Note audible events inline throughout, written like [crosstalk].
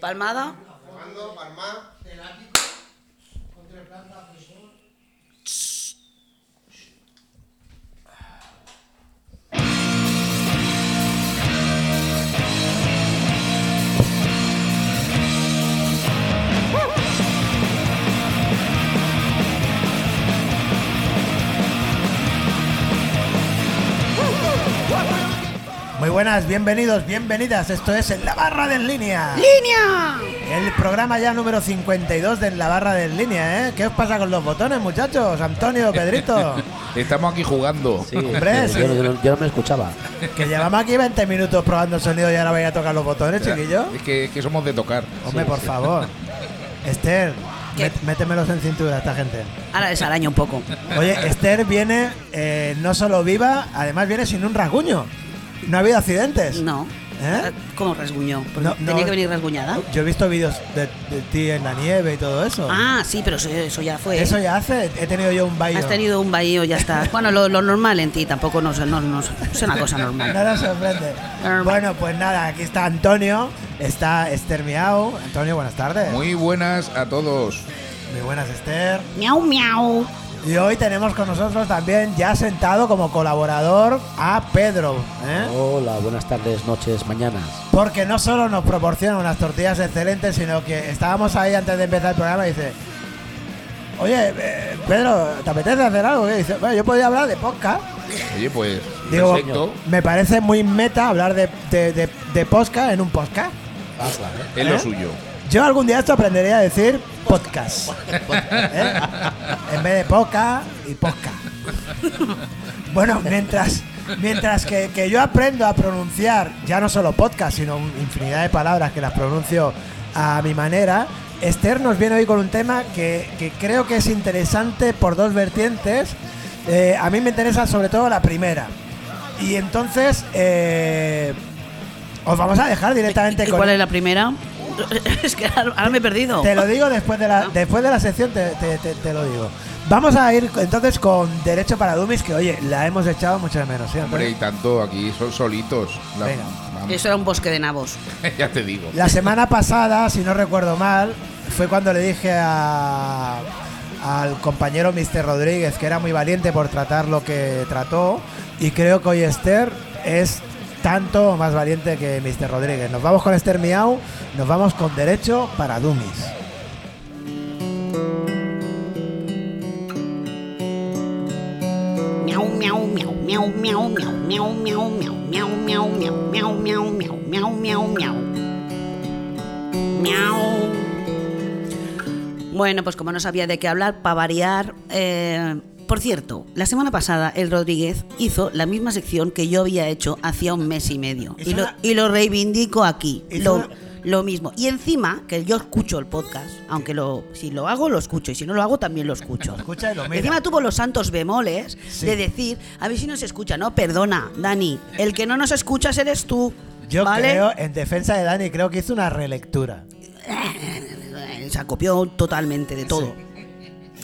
Palmada. Palmando, palmá. Del ático. Con tres plantas. Muy buenas, bienvenidos, bienvenidas. Esto es En la Barra de En Línea. ¡Línea! El programa ya número 52 de En la Barra de En Línea, ¿eh? ¿Qué os pasa con los botones, muchachos? Antonio, Pedrito. [laughs] Estamos aquí jugando. Sí, Hombre, yo, sí. yo no- yo no me escuchaba. Que llevamos aquí 20 minutos probando el sonido y ahora vais a tocar los botones, chiquillo. Es que, es que somos de tocar. Hombre, por favor. [laughs] Esther, métemelos en cintura esta gente. Ahora les araña un poco. Oye, Esther viene eh, no solo viva, además viene sin un rasguño. No ha habido accidentes. No. ¿Eh? ¿Cómo rasguñó? Porque No, no. tenía que venir rasguñada. Yo he visto vídeos de, de ti en la nieve y todo eso. Ah, sí, pero eso, eso ya fue. Eso ya hace. He tenido yo un baño. Has tenido un bahío, ya está. [laughs] Bueno, lo, lo normal en ti tampoco no, no, no- es una cosa normal. Nada sorprende. Normal. Bueno, pues nada, aquí está Antonio, está Esther Miau. Antonio, buenas tardes. Muy buenas a todos. Muy buenas, Esther. Miau, miau. Y hoy tenemos con nosotros también, ya sentado como colaborador, a Pedro. ¿eh? Hola, buenas tardes, noches, mañanas. Porque no solo nos proporciona unas tortillas excelentes, sino que estábamos ahí antes de empezar el programa y dice: Oye, eh, Pedro, ¿te apetece hacer algo? Y dice: Bueno, yo podría hablar de podcast. Oye, pues, Digo, perfecto. me parece muy meta hablar de, de, de, de podcast en un podcast. Es ¿Eh? lo suyo. Yo algún día esto aprendería a decir podcast. ¿eh? En vez de poca y posca. Bueno, mientras, mientras que, que yo aprendo a pronunciar ya no solo podcast, sino infinidad de palabras que las pronuncio a mi manera, Esther nos viene hoy con un tema que, que creo que es interesante por dos vertientes. Eh, a mí me interesa sobre todo la primera. Y entonces eh, os vamos a dejar directamente ¿Y con... cuál es la primera? [laughs] Es que ahora me he perdido. Te lo digo después de la, después de la sección, te, te- te- te lo digo. Vamos a ir entonces con Derecho para Dummies, que oye, la hemos echado mucho de menos. ¿sí? Hombre, y tanto aquí son solitos. La- Venga. vamos. Eso era un bosque de nabos. [laughs] ya te digo. La semana pasada, si no recuerdo mal, fue cuando le dije a- al compañero Mr. Rodríguez que era muy valiente por tratar lo que trató. Y creo que hoy Esther es tanto más valiente que Mr. Rodríguez. Nos vamos con Esther Miau, nos vamos con Derecho para Dummies. Bueno, pues como no sabía de qué hablar, para variar, por cierto, la semana pasada el Rodríguez hizo la misma sección que yo había hecho hacía un mes y medio. Y lo, y lo reivindico aquí. Lo, lo mismo. Y encima, que yo escucho el podcast, aunque lo, si lo hago, lo escucho. Y si no lo hago, también lo escucho. [laughs] Escucha y. Encima tuvo los santos bemoles Sí. de decir, a ver si nos escucha. No, perdona, Dani, el que no nos escuchas eres tú. Yo ¿vale? creo, en defensa de Dani, creo que hizo una relectura. [laughs] Se acopió totalmente de todo.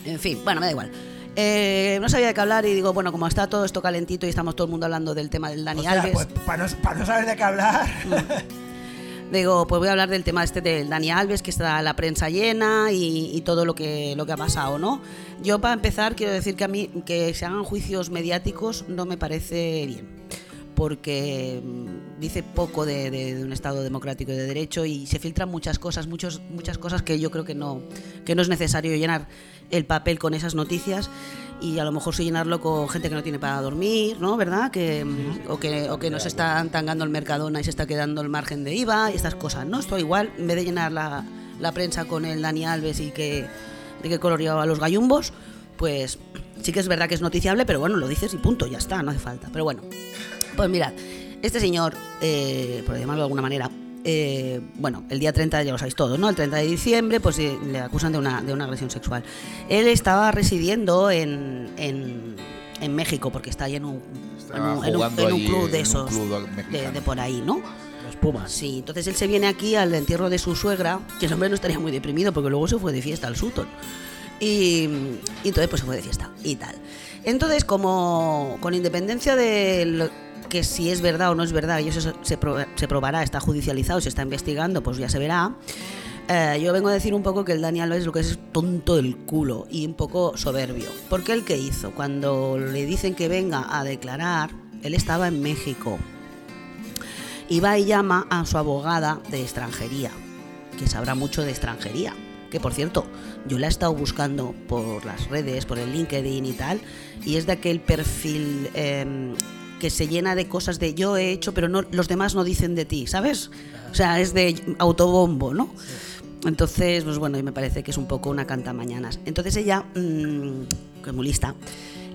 En fin, bueno, me da igual. Eh, no sabía de qué hablar y digo, bueno, como está todo esto calentito y estamos todo el mundo hablando del tema del Dani O sea, Alves, pues para no, saber de qué hablar. digo, pues voy a hablar del tema este del Dani Alves, que está la prensa llena y, y todo lo que, lo que ha pasado, ¿no? Yo para empezar quiero decir que a mí que se hagan juicios mediáticos no me parece bien. porque mm, dice poco de, un Estado democrático y de derecho y se filtran muchas cosas, muchos, muchas cosas que yo creo que no, que no es necesario llenar el papel con esas noticias y a lo mejor sí llenarlo con gente que no tiene para dormir, ¿no? ¿Verdad? Que, o, que, o que nos están tangando el Mercadona y se está quedando el margen de IVA y estas cosas, ¿no? Esto igual, en vez de llenar la, la prensa con el Dani Alves y que, de que color llevaba los gallumbos, pues sí que es verdad que es noticiable, pero bueno, lo dices y punto, ya está, no hace falta. Pero bueno, pues mirad, este señor, eh, por llamarlo de alguna manera, eh, bueno, el día 30 ya lo sabéis todos, ¿no? El 30 de diciembre, pues eh, le acusan de una, de una agresión sexual. Él estaba residiendo en, en, en México, porque está ahí en un, en un, en un- club de esos, club de, por ahí, ¿no? Los Pumas. Sí, entonces él se viene aquí al entierro de su suegra, que el hombre no estaría muy deprimido porque luego se fue de fiesta al Sutton. Y, y entonces pues se fue de fiesta y tal. Entonces, como con independencia de lo- que si es verdad o no es verdad, y eso se, se pro- se probará, está judicializado, se está investigando, pues ya se verá. Eh, yo vengo a decir un poco que el Dani Alves lo que es tonto del culo y un poco soberbio. Porque el que hizo, cuando le dicen que venga a declarar, él estaba en México. Y va y llama a su abogada de extranjería, que sabrá mucho de extranjería. Que por cierto, yo la he estado buscando por las redes, por el LinkedIn y tal, y es de aquel perfil em, que se llena de cosas de yo he hecho, pero no, los demás no dicen de ti, ¿sabes? O sea, es de autobombo, ¿no? Entonces, pues bueno, y me parece que es un poco una canta mañanas. Entonces ella, mm, que es muy lista,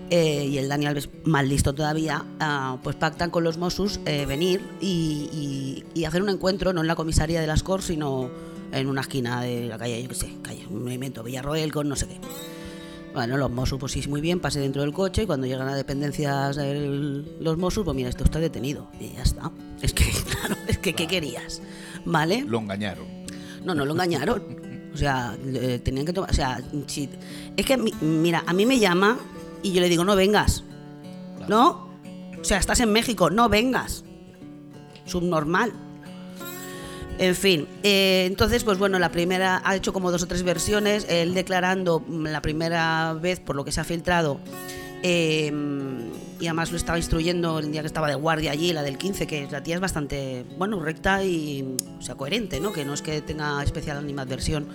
eh, y el Dani Alves más listo todavía, ah, pues pactan con los Mossos eh, venir y, y- y hacer un encuentro, no en la comisaría de las Corts, sino en una esquina de la calle, yo qué sé, calle, un movimiento Villarroel con no sé qué. Bueno, los Mossos, pues sí, muy bien, pase dentro del coche y cuando llegan a dependencias del- los Mossos, pues mira, esto está detenido. Y ya está. Es que, [laughs] claro, es que, ¿qué querías? ¿Vale? Lo engañaron. No, no lo engañaron. O sea, tenían que tomar. O sea, si- es que, mi- mira, a mí me llama y yo le digo, no vengas. ¿No? O sea, estás en México, no vengas. Subnormal. En fin, eh, entonces, pues bueno, la primera ha hecho como dos o tres versiones, él declarando la primera vez por lo que se ha filtrado, eh, y además lo estaba instruyendo el día que estaba de guardia allí, la del 15, que la tía es bastante, bueno, recta y, o sea, coherente, ¿no? Que no es que tenga especial animadversión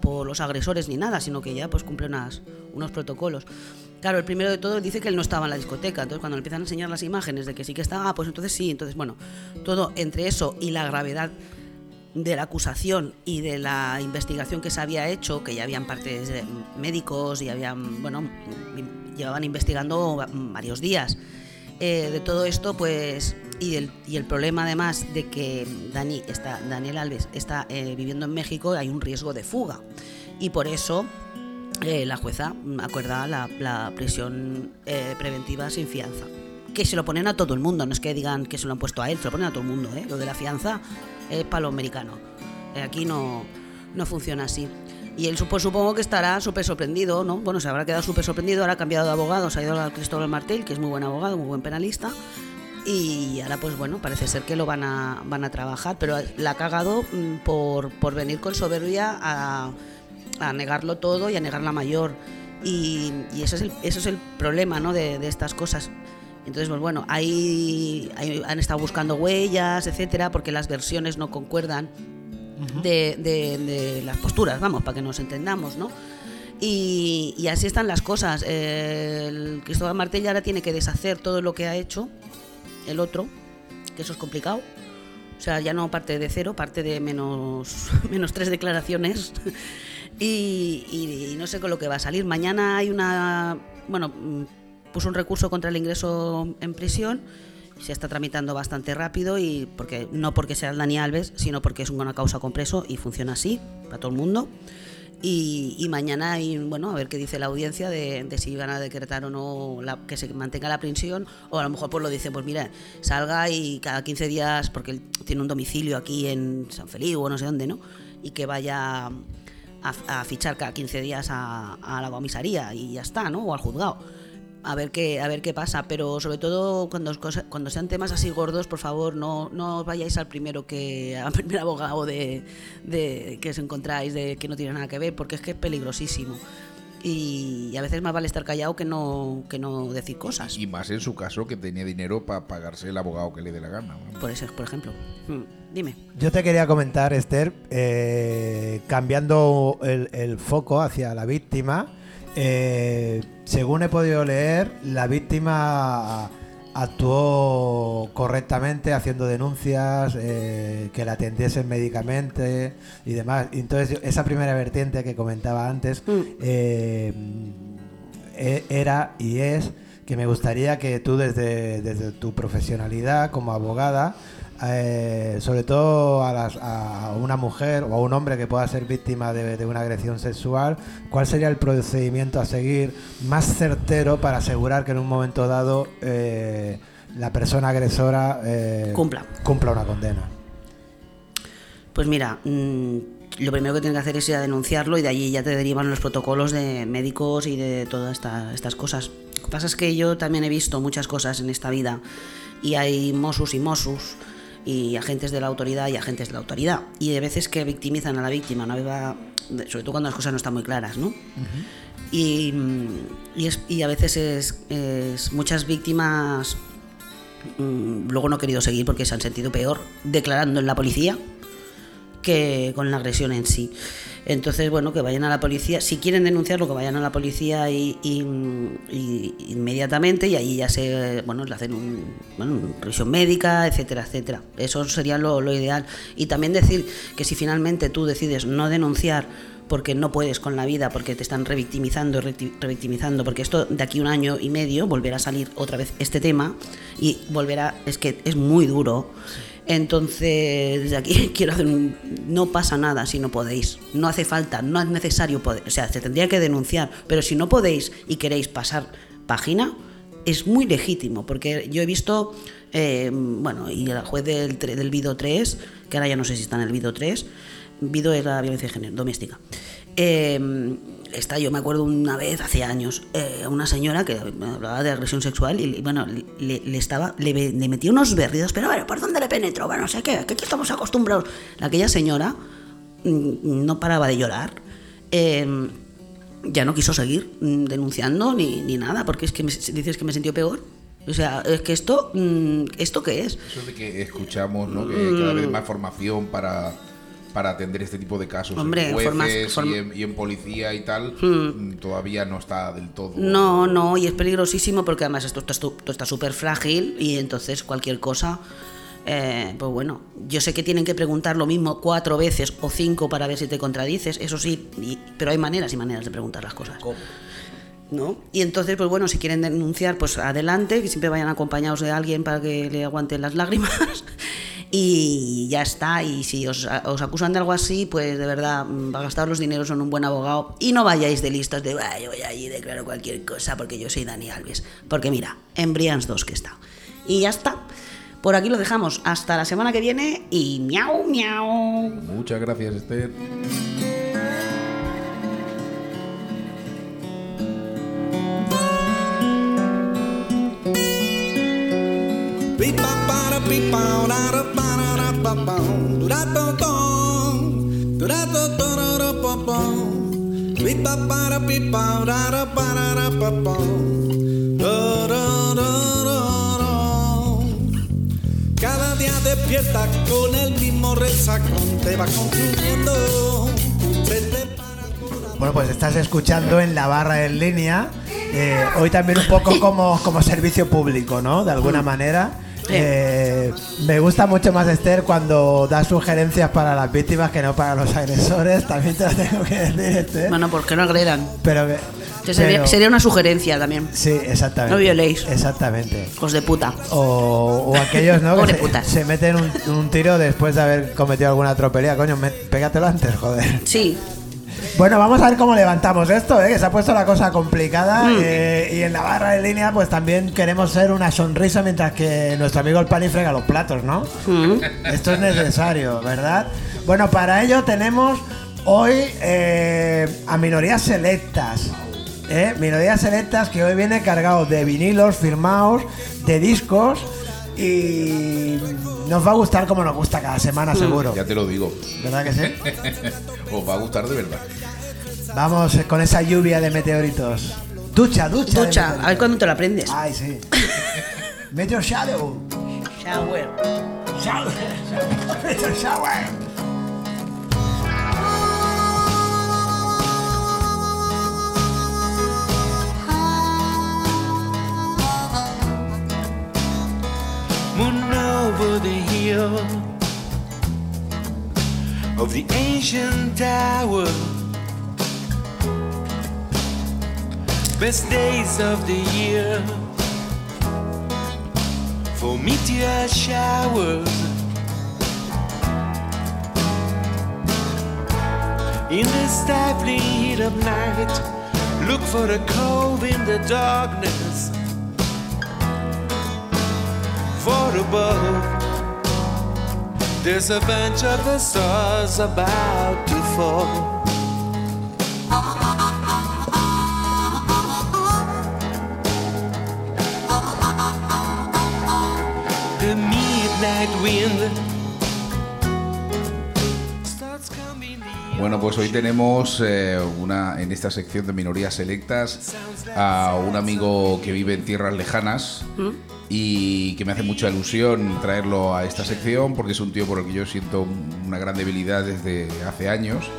por los agresores ni nada, sino que ya pues cumple unas, unos protocolos. Claro, el primero de todo dice que él no estaba en la discoteca, entonces cuando le empiezan a enseñar las imágenes de que sí que estaba, ah, pues entonces sí, entonces bueno, todo entre eso y la gravedad de la acusación y de la investigación que se había hecho, que ya habían partes de médicos y habían, bueno, llevaban investigando va- varios días. Eh, de todo esto, pues, y el, y el problema además de que Dani está, Daniel Alves está eh, viviendo en México, hay un riesgo de fuga. Y por eso eh, la jueza acuerda la, la prisión preventiva sin fianza. Que se lo ponen a todo el mundo, no es que digan que se lo han puesto a él, se lo ponen a todo el mundo. Lo de la fianza es para los. Eh, aquí no, no funciona así. Y él supo- supongo que estará súper sorprendido, ¿no? Bueno, se habrá quedado súper sorprendido, ahora ha cambiado de abogado, se ha ido al Cristóbal Martel, que es muy buen abogado, muy buen penalista. Y ahora, pues bueno, parece ser que lo van a, van a trabajar, pero la ha cagado mm, por, por venir con soberbia a, a negarlo todo y a negar la mayor. Y, y eso, es el, es el problema ¿no? de, de estas cosas. Entonces, pues bueno, ahí, ahí han estado buscando huellas, etcétera, porque las versiones no concuerdan de, de- de las posturas, vamos, para que nos entendamos, ¿no? Y, y así están las cosas. Eh, El Cristóbal Martel ya ahora tiene que deshacer todo lo que ha hecho el otro, que eso es complicado. O sea, ya no parte de cero, parte de menos, [laughs] menos tres declaraciones. [laughs] y, y- y no sé con lo que va a salir. Mañana hay una. Bueno, puso un recurso contra el ingreso en prisión. Se está tramitando bastante rápido y porque no porque sea el Dani Alves, sino porque es una causa con preso y funciona así para todo el mundo. Y, y mañana hay, bueno, a ver qué dice la audiencia de, si van a decretar o no que se mantenga la prisión, o a lo mejor pues lo dice, pues mira, salga y cada 15 días, porque él tiene un domicilio aquí en San Feliu o no sé dónde, ¿no? Y que vaya a, a fichar cada 15 días a, a la comisaría y ya está, ¿no? O al juzgado. A ver qué, a ver qué pasa, pero sobre todo cuando, cuando sean temas así gordos, por favor, no, no os vayáis al primero que [laughs] al primer abogado de, de- que os encontráis de que no tiene nada que ver, porque es que es peligrosísimo. Y, a veces más vale estar callado que no, que no decir cosas. Y más en su caso que tenía dinero para pagarse el abogado que le dé la gana. ¿no? Por eso, por ejemplo. Hmm, Dime. Yo te quería comentar, Esther, eh, cambiando el, el foco hacia la víctima. Eh, según he podido leer, la víctima actuó correctamente haciendo denuncias, eh, que la atendiesen médicamente y demás. Entonces, esa primera vertiente que comentaba antes Mm. eh, e- era y es que me gustaría que tú desde, desde tu profesionalidad como abogada, eh, sobre todo a, las- a una mujer o a un hombre que pueda ser víctima de, de una agresión sexual, ¿cuál sería el procedimiento a seguir más certero para asegurar que en un momento dado eh, la persona agresora eh, Cumpla. cumpla una condena? Pues mira, mm, lo primero que tienes que hacer es ir a denunciarlo y de allí ya te derivan los protocolos de médicos y de todas esta- estas cosas. pasa es que yo también he visto muchas cosas en esta vida y hay mosus y mosus y agentes de la autoridad y agentes de la autoridad. Y de veces que victimizan a la víctima, ¿no? Va- sobre todo cuando las cosas no están muy claras, ¿no? y, mm, y, es- y a veces es, es muchas víctimas mm, luego no he querido seguir porque se han sentido peor declarando en la policía que con la agresión en sí. Entonces, bueno, que vayan a la policía, si quieren denunciarlo, que vayan a la policía y, y- inmediatamente y ahí ya se, bueno, le hacen un, bueno, una revisión médica, etcétera, etcétera. Eso sería lo, ideal. Y también decir que si finalmente tú decides no denunciar porque no puedes con la vida, porque te están revictimizando, revictimizando, porque esto de aquí un año y medio volverá a salir otra vez este tema y volverá, es que es muy duro. Entonces, desde aquí [laughs] quiero hacer un... No pasa nada si no podéis. No hace falta, no es necesario poder. O sea, se tendría que denunciar. Pero si no podéis y queréis pasar página, es muy legítimo. Porque yo he visto, eh, bueno, y el juez del, del Vido 3, que ahora ya no sé si está en el Vido 3, Vido es la violencia de género, doméstica. Eh, esta, yo me acuerdo una vez, hace años, eh, una señora que hablaba de agresión sexual y, bueno, le, le estaba, le, metía unos berridos, pero bueno, ¿por dónde le penetró? Bueno, no sé qué, que aquí estamos acostumbrados. Aquella señora mm, no paraba de llorar. eh, ya no quiso seguir mm, denunciando ni, ni nada, porque es que me- dices que me sintió peor. O sea, es que esto, mm, ¿esto qué es? Eso de que escuchamos, ¿no? Que cada vez más formación para, para atender este tipo de casos Hombre, en jueces formas- forma- y, en, y en policía y tal, mm, todavía no está del todo. No, no, y es peligrosísimo porque además esto está esto está súper frágil y entonces cualquier cosa, eh, pues bueno, yo sé que tienen que preguntar lo mismo cuatro veces o cinco para ver si te contradices, eso sí, y- pero hay maneras y maneras de preguntar las cosas. ¿No? Y entonces, pues bueno, si quieren denunciar, pues adelante, que siempre vayan acompañados de alguien para que le aguanten las lágrimas. Y ya está, y si os, os acusan de algo así, pues de verdad, mm, gastar los dineros en un buen abogado y no vayáis de listas de, "Ah, yo voy allí y declaro cualquier cosa porque yo soy Dani Alves. Porque mira, en Brians 2 que está. Y ya está. Por aquí lo dejamos. Hasta la semana que viene y miau, miau. Muchas gracias, Esther. Cada día despierta con el mismo resacón, te va consumiendo. Bueno, pues estás escuchando en la barra en línea. eh, hoy también un poco como, como servicio público, ¿no? De alguna manera. Eh, me gusta mucho más Esther cuando da sugerencias para las víctimas que no para los agresores. También te lo tengo que decir, Esther. Bueno, porque no agredan. Pero, que- Que sería, pero- sería una sugerencia también. Sí, exactamente. No violéis. Exactamente. Hijos de puta. O, o aquellos, ¿no? [laughs] Que se, meten un, un tiro después de haber cometido alguna tropelía. Coño, me- pégatelo antes, joder. Sí, Bueno, vamos a ver cómo levantamos esto, ¿eh? que se ha puesto la cosa complicada. Mm. eh, y en la barra de línea, pues también queremos ser una sonrisa mientras que nuestro amigo el Pani frega los platos, ¿no? Mm. Esto es necesario, ¿verdad? Bueno, para ello tenemos hoy eh, a minorías selectas. ¿eh? Minorías selectas que hoy viene cargado de vinilos firmados, de discos. Y nos va a gustar como nos gusta cada semana, seguro. Ya te lo digo. ¿Verdad que sí? [laughs] Os va a gustar de verdad. Vamos con esa lluvia de meteoritos. Ducha, ducha. ducha. A ver cuándo te lo aprendes. Ay, sí. [laughs] Meteor Shadow. Shower. Shower. [laughs] Meteor Shower. Of the ancient tower. Best days of the year for meteor showers. In the stifling heat of night, look for the cove in the darkness. For above, There's a the stars about to fall. Bueno, pues hoy tenemos eh, una en esta sección de minorías selectas a un amigo que vive en tierras lejanas. ¿Mm? Y que me hace mucha ilusión traerlo a esta sección porque es un tío por el que yo siento una gran debilidad desde hace años.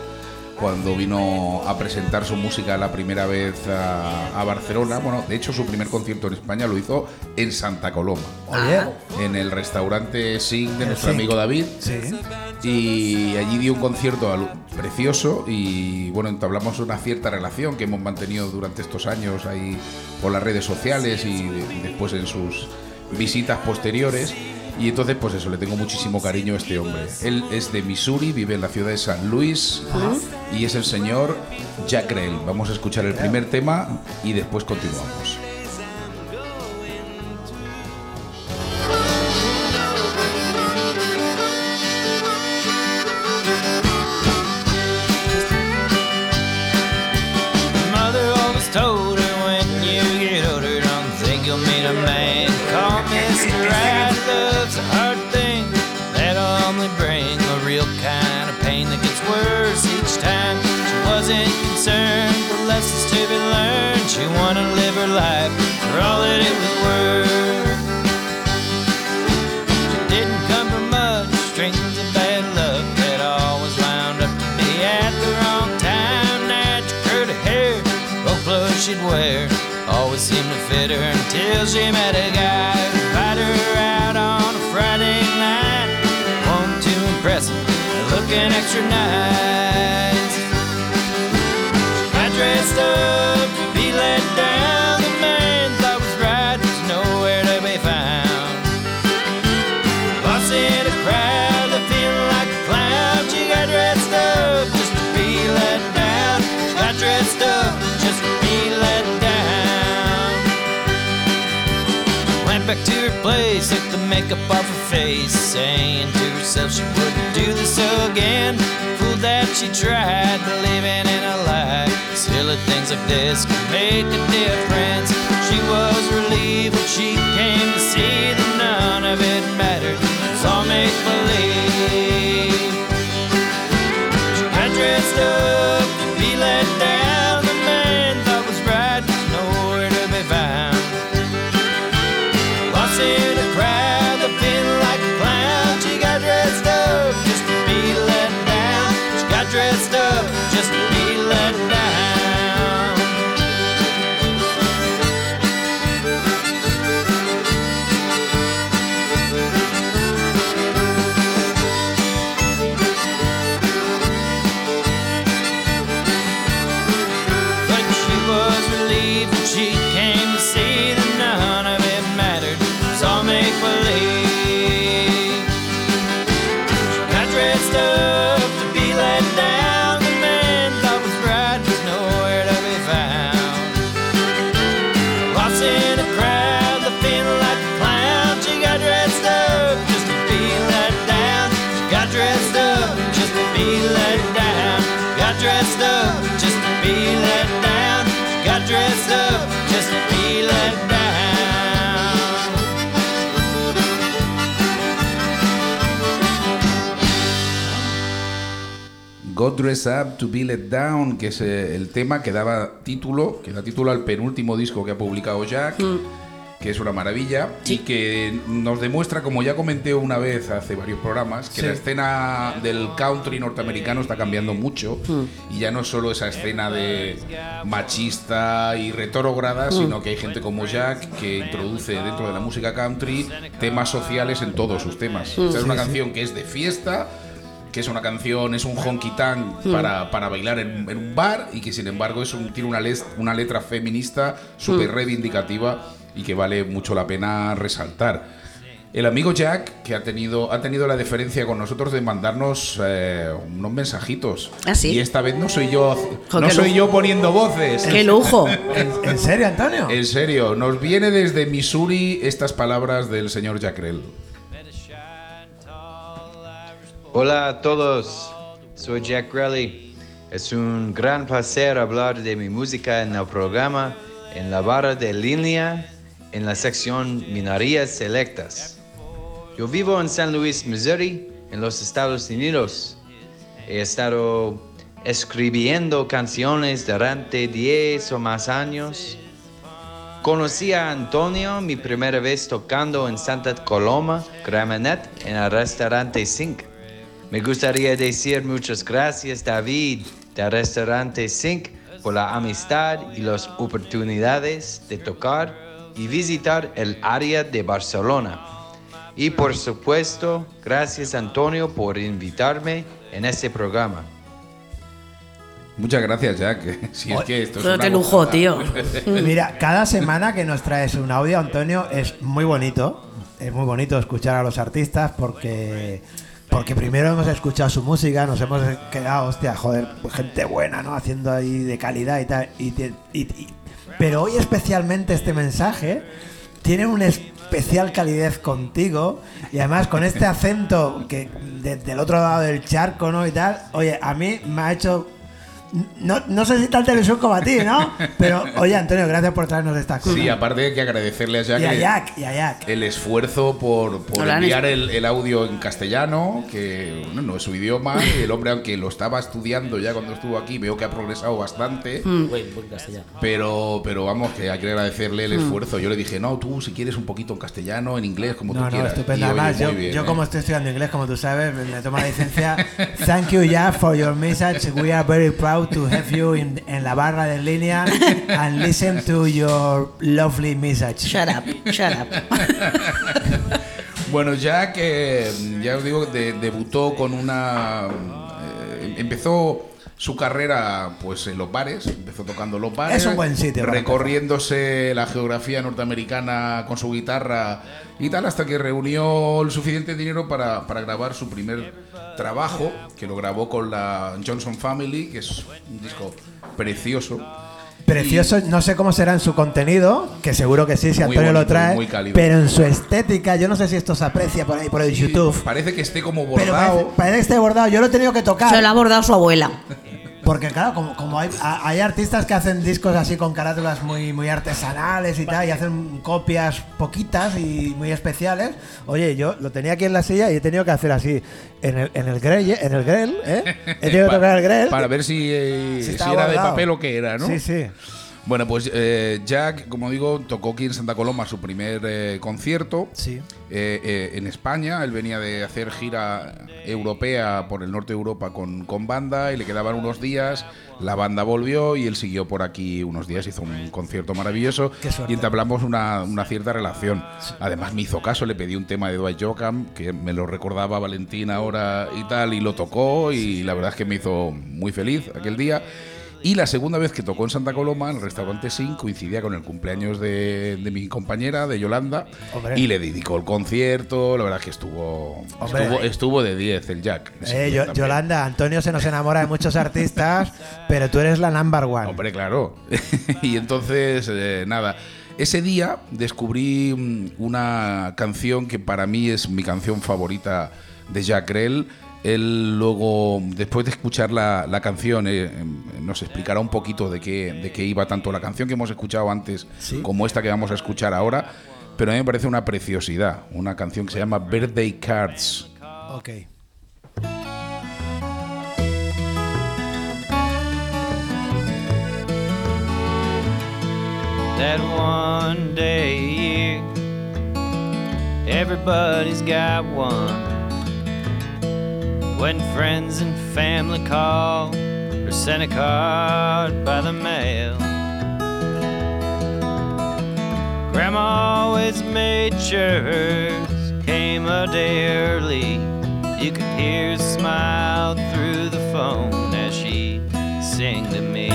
Cuando vino a presentar su música la primera vez a, a Barcelona, bueno, de hecho su primer concierto en España lo hizo en Santa Coloma, Oye, en el restaurante Sing de nuestro Sing. amigo David sí. y allí dio un concierto precioso y bueno, entablamos una cierta relación que hemos mantenido durante estos años ahí por las redes sociales y, y después en sus visitas posteriores y entonces pues eso, le tengo muchísimo cariño a este hombre. Él es de Missouri, vive en la ciudad de San Luis y es el señor Jack Rell. Vamos a escuchar el primer tema y después continuamos. Lessons to be learned. She to live her life for all that it was worth. She didn't come from much strings of bad luck that always wound up to be at the wrong time. Natural curly hair, both clothes she'd wear always seemed to fit her until she met a guy who invited her out on a Friday night. Home to impress him, looking extra nice. Back to her place, took the makeup off her face, saying to herself she wouldn't do this again. Fool that she tried, believing in a lie. Silly things like this can make a difference. She was relieved when she came to see that none of it mattered. It's all make believe. She got dressed up to be let down. Got Dress Up to Be Let Down, que es eh, el tema que daba título, que da título al penúltimo disco que ha publicado Jack, que es una maravilla y que nos demuestra, como ya comenté una vez hace varios programas, que Sí. la escena del country norteamericano está cambiando mucho y ya no es solo esa escena de machista y retrógrada, sino que hay gente como Jack que introduce dentro de la música country temas sociales en todos sus temas. Sea, es una canción que es de fiesta, que es una canción, es un honky tonk para, para bailar en, en un bar y que sin embargo es un- tiene una, les- una letra feminista súper reivindicativa y que vale mucho la pena resaltar. El amigo Jack, que ha tenido, ha tenido la deferencia con nosotros de mandarnos eh, unos mensajitos. ¿Ah, sí? Y esta vez no soy yo, Jo, no soy lujo. yo poniendo voces. ¡Qué lujo! [laughs] ¿En, en serio, Antonio? En serio, nos viene desde Missouri estas palabras del señor Jack Rell. Hola a todos, soy Jack Relly. Es un gran placer hablar de mi música en el programa En la barra de línea en la sección Minorías Selectas. Yo vivo en San Luis, Missouri, en los Estados Unidos. He estado escribiendo canciones durante 10 o más años. Conocí a Antonio mi primera vez tocando en Santa Coloma, Gramenet, en el restaurante Zinc. Me gustaría decir muchas gracias, David, del restaurante Zinc, por la amistad y las oportunidades de tocar y visitar el área de Barcelona. Y por supuesto, gracias Antonio por invitarme en este programa. Muchas gracias, Jack. [laughs] Si es que esto es qué lujo, gozada. tío. [laughs] Mira, cada semana que nos traes un audio, Antonio, es muy bonito. Es muy bonito escuchar a los artistas porque porque primero hemos escuchado su música, nos hemos quedado, hostia, joder, gente buena, ¿no? Haciendo ahí de calidad y tal. y pero hoy especialmente este mensaje tiene una especial calidez contigo y además con este acento que de- del otro lado del charco, ¿no? Y tal. Oye, a mí me ha hecho no, no sé si tanta ilusión como a ti, ¿no? [laughs] Pero, oye, Antonio, gracias por traernos estas cosas. Sí, aparte hay que agradecerle a Jack, y a el- Jack, y a Jack. el esfuerzo por, por Hola, enviar el, el audio en castellano, que bueno, no es su idioma, y [laughs] el hombre, aunque lo estaba estudiando ya cuando estuvo aquí, veo que ha progresado bastante. Mm. Buen, buen castellano. Pero, pero vamos, que hay que agradecerle Mm. el esfuerzo. Yo le dije, no, tú si quieres un poquito en castellano, en inglés, como No, tú no, quieras. estupendo. Además, yo, bien, yo ¿eh? como estoy estudiando inglés, como tú sabes, me tomo la licencia. Thank you, Jack, for your message. We are very proud to have you in, en la barra de línea and listen to your lovely message. Shut up, shut up. [laughs] Bueno, Jack, eh, ya os digo, de- debutó con una. eh, empezó su carrera pues en los bares, empezó tocando los bares. Es un buen sitio para Recorriéndose la geografía norteamericana con su guitarra y tal, hasta que reunió el suficiente dinero para, para grabar su primer trabajo, que lo grabó con la Johnson Family, que es un disco precioso. Precioso, no sé cómo será en su contenido, que seguro que sí, si Antonio lo trae. muy pero en su estética, yo no sé si esto se aprecia por ahí, por el YouTube. Parece que esté como Pero parece, bordado. parece que esté bordado. Yo lo he tenido que tocar. Se lo ha bordado su abuela. [laughs] Porque claro, como, como hay, a- hay artistas que hacen discos así con carátulas muy, muy artesanales y tal, y hacen copias poquitas y muy especiales. Oye, yo lo tenía aquí en la silla y he tenido que hacer así en el, en el grell, en el grell, ¿eh? He tenido que [laughs] tocar el grell. Para ver si, eh, si si era de papel o qué era, ¿no? Sí, sí. Bueno, pues eh, Jack, como digo, tocó aquí en Santa Coloma su primer eh, concierto. Sí. Eh, eh, en España, él venía de hacer gira europea por el norte de Europa con, con banda y le quedaban unos días. La banda volvió y él siguió por aquí unos días, hizo un concierto maravilloso y entablamos una, una cierta relación. Además, me hizo caso, le pedí un tema de Dwight Yoakam que me lo recordaba Valentina ahora y tal, y lo tocó y la verdad es que me hizo muy feliz aquel día. Y la segunda vez que tocó en Santa Coloma, en el restaurante Sin, coincidía con el cumpleaños de, de mi compañera, de Yolanda, Hombre. y le dedicó el concierto. La verdad es que estuvo, estuvo, estuvo de 10 el Jack. Eh, Yo-. Yolanda, Antonio se nos enamora de muchos artistas, pero tú eres la number one. Hombre, claro. [laughs] y entonces, eh, nada. Ese día descubrí mm, una canción que para mí es mi canción favorita de Jack Grell. Él luego, después de escuchar la, la canción, eh, em, nos explicará un poquito de qué, de qué iba tanto la canción que hemos escuchado antes Sí. como esta que vamos a escuchar ahora. Pero a mí me parece una preciosidad, una canción que se llama Birthday Cards. Ok. that one day a year. Everybody's got one. When friends and family call or send a card by the mail. Grandma always made sure hers came a day early. You could hear her smile through the phone as she sang to me.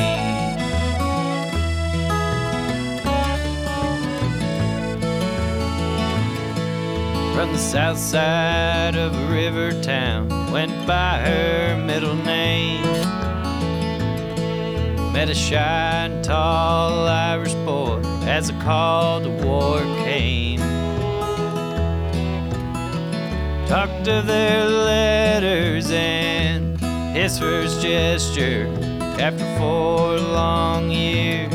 from the south side of a river town went by her middle name. Met a shy and tall irish boy as the call to war came. Talked of their letters and his first gesture after four long years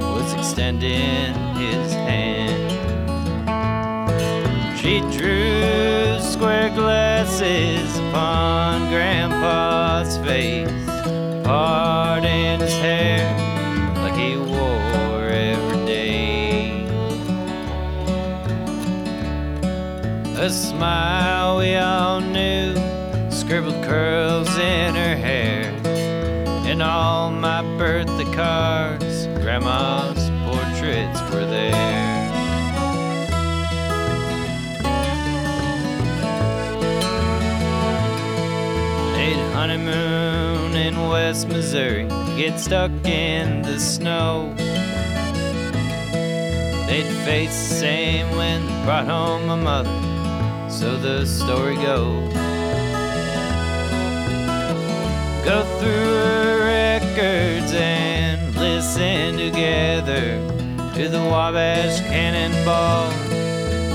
was extending his hand. She drew square glasses upon Grandpa's face, parting his hair like he wore every day. A smile we all knew, scribbled curls in her hair, and all my birthday cards, Grandma's honeymoon in West Missouri, get stuck in the snow. They'd face the same when they brought home my mother, so the story goes. Go through records and listen together to the Wabash Cannonball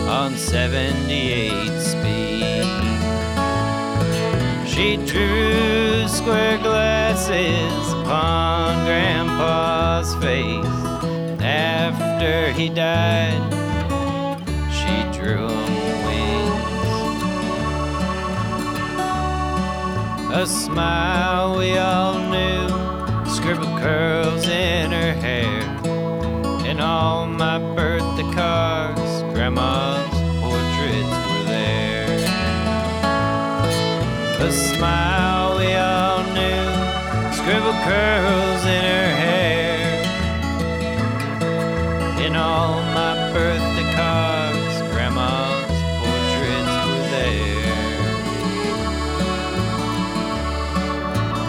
on 78 speed. She drew square glasses upon Grandpa's face. After he died, she drew him wings. A smile we all knew, scribbled curls in her hair, and all my birthday cards, Grandma's smile we all knew, scribbled curls in her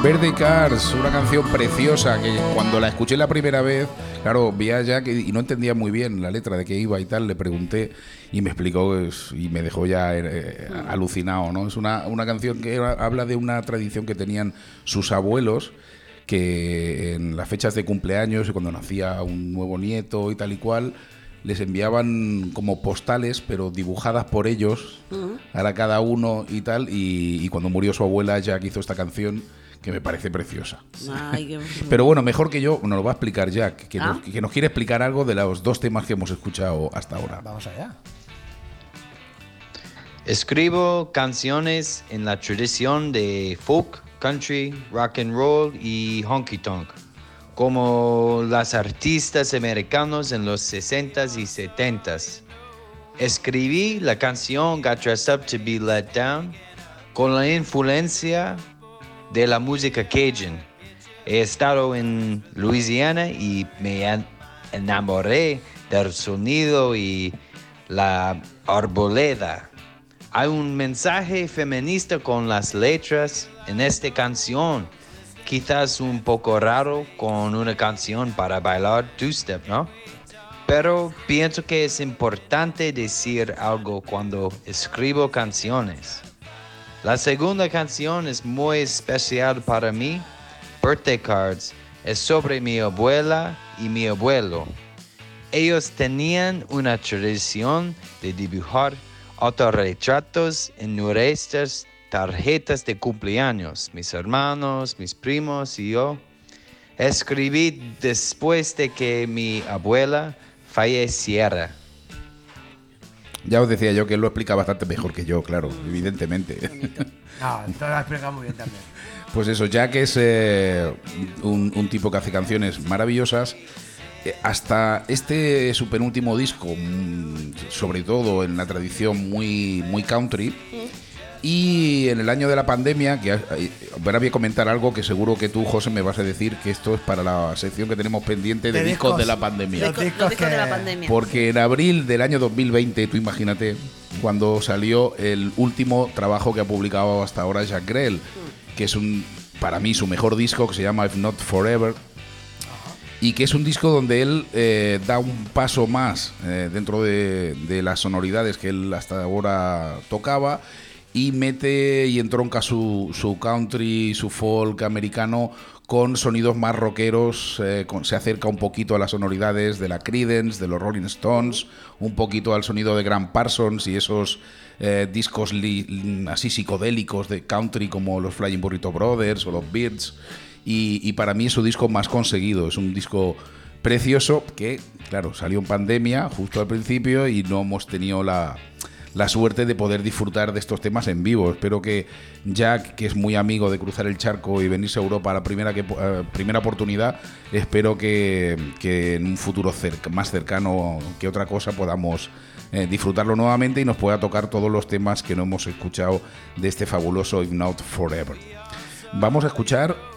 Verde Cars, una canción preciosa que cuando la escuché la primera vez, claro, vi a Jack y no entendía muy bien la letra de qué iba y tal, le pregunté y me explicó y me dejó ya eh, alucinado, ¿no? Es una, una canción que habla de una tradición que tenían sus abuelos que en las fechas de cumpleaños y cuando nacía un nuevo nieto y tal y cual, les enviaban como postales, pero dibujadas por ellos, a cada uno y tal, y, y cuando murió su abuela, Jack hizo esta canción que me parece preciosa. Ay, qué- [laughs] Pero bueno, mejor que yo, nos lo va a explicar Jack, que, Ah. nos, que nos quiere explicar algo de los dos temas que hemos escuchado hasta ahora. Vamos allá. Escribo canciones en la tradición de folk, country, rock and roll y honky tonk, como las artistas americanos en los 60s y 70s. Escribí la canción Got Dressed Up to Be Let Down con la influencia de la música Cajun. He estado en Louisiana y me en- enamoré del sonido y la arboleda. Hay un mensaje feminista con las letras en esta canción. Quizás un poco raro con una canción para bailar two-step, ¿no? Pero pienso que es importante decir algo cuando escribo canciones. La segunda canción es muy especial para mí. Birthday Cards es sobre mi abuela y mi abuelo. Ellos tenían una tradición de dibujar autorretratos en nuestras tarjetas de cumpleaños. Mis hermanos, mis primos y yo. Escribí después de que mi abuela falleciera. Ya os decía yo que él lo explica bastante mejor que yo, claro, evidentemente. No, esto lo ha explicado muy bien también. [laughs] Pues eso, Jack es eh, un, un tipo que hace canciones maravillosas. Eh, Hasta este su penúltimo disco, mm, sobre todo en la tradición muy, muy country. Y en el año de la pandemia, que eh, ahora voy a comentar algo que seguro que tú, José, me vas a decir que esto es para la sección que tenemos pendiente de, De discos, discos. de la pandemia. Los Los discos discos de la que- pandemia. Porque en abril del año 2020, tú imagínate, cuando salió el último trabajo que ha publicado hasta ahora Jack Grell, que es un para mí su mejor disco, que se llama If Not Forever, y que es un disco donde él eh, da un paso más eh, dentro de, de las sonoridades que él hasta ahora tocaba y mete y entronca su, su country, su folk americano con sonidos más rockeros, eh, se acerca un poquito a las sonoridades de la Creedence, de los Rolling Stones, un poquito al sonido de Grant Parsons y esos eh, discos así psicodélicos de country como los Flying Burrito Brothers o los Beards y para mí es su disco más conseguido. Es un disco precioso que, claro, salió en pandemia justo al principio y no hemos tenido la, la suerte de poder disfrutar de estos temas en vivo. Espero que Jack, que es muy amigo de cruzar el charco y venirse a Europa a la primera, que, eh, primera oportunidad, espero que, en un futuro más cercano que otra cosa podamos eh, disfrutarlo nuevamente y nos pueda tocar todos los temas que no hemos escuchado de este fabuloso If Not Forever. Vamos a escuchar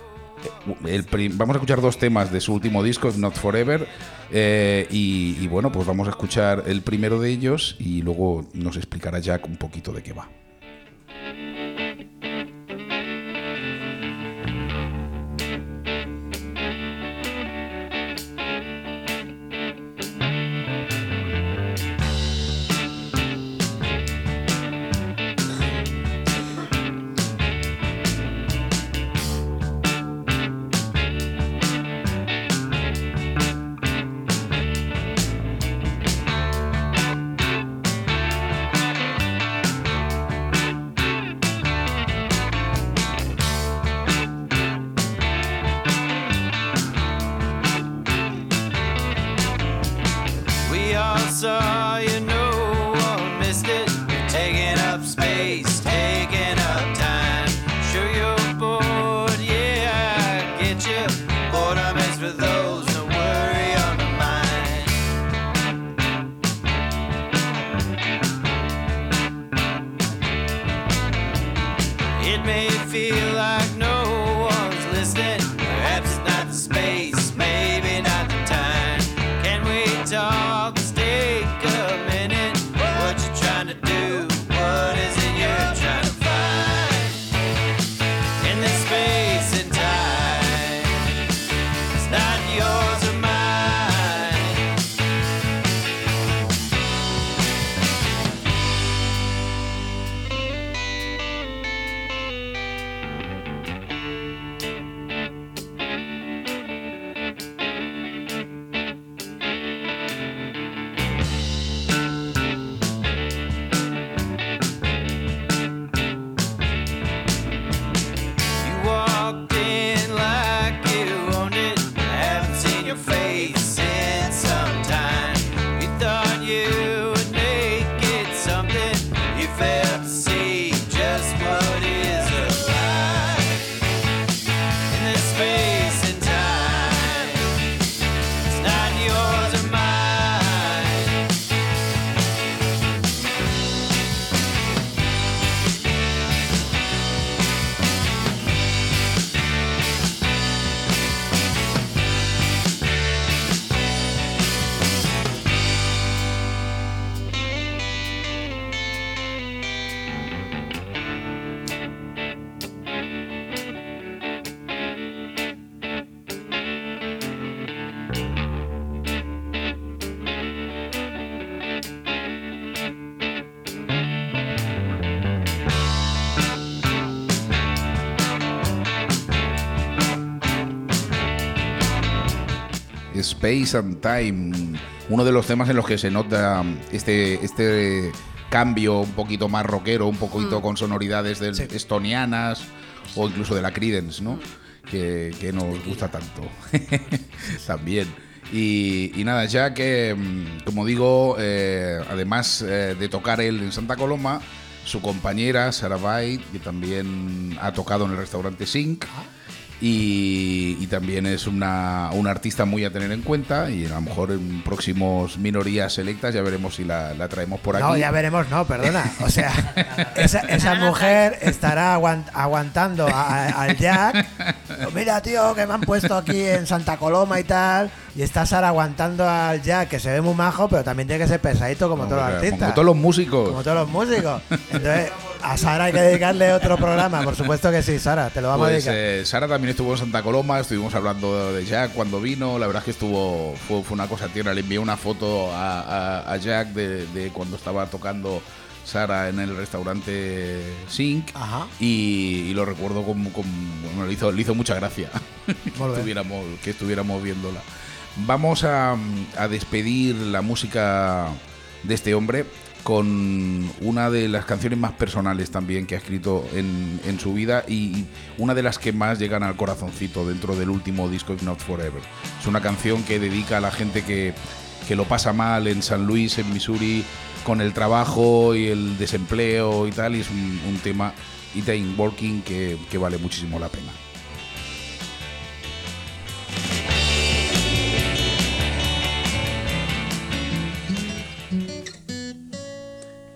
vamos a escuchar dos temas de su último disco, Not Forever, eh, y, y bueno, pues vamos a escuchar el primero de ellos y luego nos explicará Jack un poquito de qué va. Space and Time, uno de los temas en los que se nota este, este cambio un poquito más rockero, un poquito con sonoridades del- estonianas o incluso de la Creedence, ¿no? Que, que nos gusta tanto. [laughs] También. Y, y nada, ya que, mm, como digo, eh, además eh, de tocar él en Santa Coloma, su compañera Sarah Bay, que también ha tocado en el restaurante Sink, y, y también es una, una artista muy a tener en cuenta y a lo mejor en próximos minorías selectas ya veremos si la, la traemos por aquí. No, ya veremos, no, perdona. O sea, [laughs] esa, esa mujer estará aguant- aguantando al Jack. Mira, tío, que me han puesto aquí en Santa Coloma y tal. Y está Sara aguantando al Jack, que se ve muy majo, pero también tiene que ser pesadito como Como- todos los artistas. como todos los músicos. Como todos los músicos. [laughs] Entonces, a Sara hay que dedicarle otro programa. Por supuesto que sí, Sara, te lo vamos Pues a dedicar. eh, Sara también estuvo en Santa Coloma, estuvimos hablando de Jack cuando vino, la verdad es que estuvo fue, fue una cosa tierna, le envié una foto a, a- a Jack de, de cuando estaba tocando Sara en el restaurante Sink Ajá. y, y lo recuerdo como, como- bueno, le, hizo, le hizo mucha gracia [laughs] que estuviéramos, que estuviéramos viéndola. Vamos a, a despedir la música de este hombre con una de las canciones más personales también que ha escrito en, su vida y una de las que más llegan al corazoncito dentro del último disco If Not Forever. Es una canción que dedica a la gente que, que lo pasa mal en San Luis, en Missouri, con el trabajo y el desempleo y tal, y es un, un tema, It Ain't Working, que, que vale muchísimo la pena.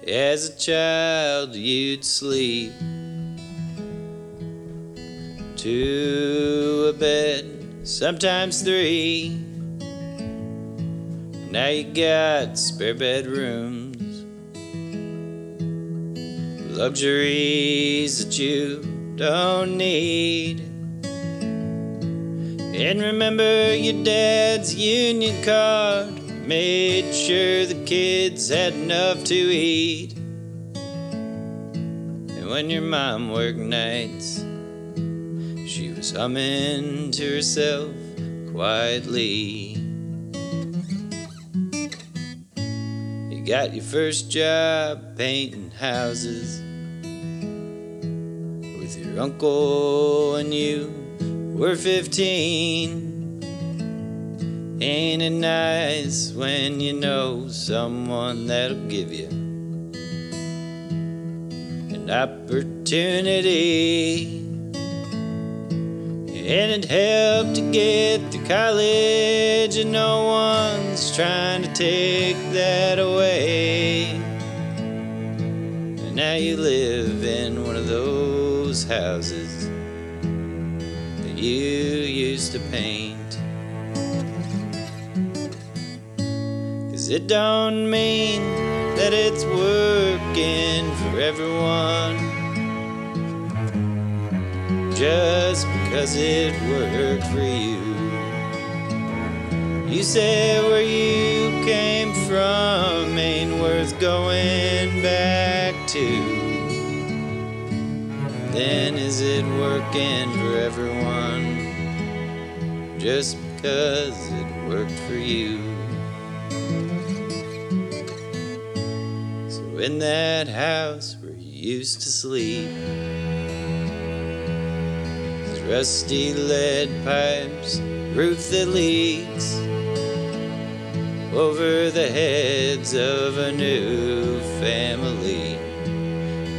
As a child, you'd sleep to a bed, sometimes three. Now you got spare bedrooms, luxuries that you don't need. And remember your dad's union card made sure the kids had enough to eat. And when your mom worked nights, she was humming to herself quietly. You got your first job painting houses with your uncle and you were 15. Ain't it nice when you know someone that'll give you an opportunity? And it helped to get through college, and no one's trying to take that away. And now you live in one of those houses that you used to paint. It don't mean that it's working for everyone. Just because it worked for you. You say where you came from ain't worth going back to. Then is it working for everyone? Just because it worked for you. In that house where you used to sleep, there's rusty lead pipes, roof that leaks over the heads of a new family.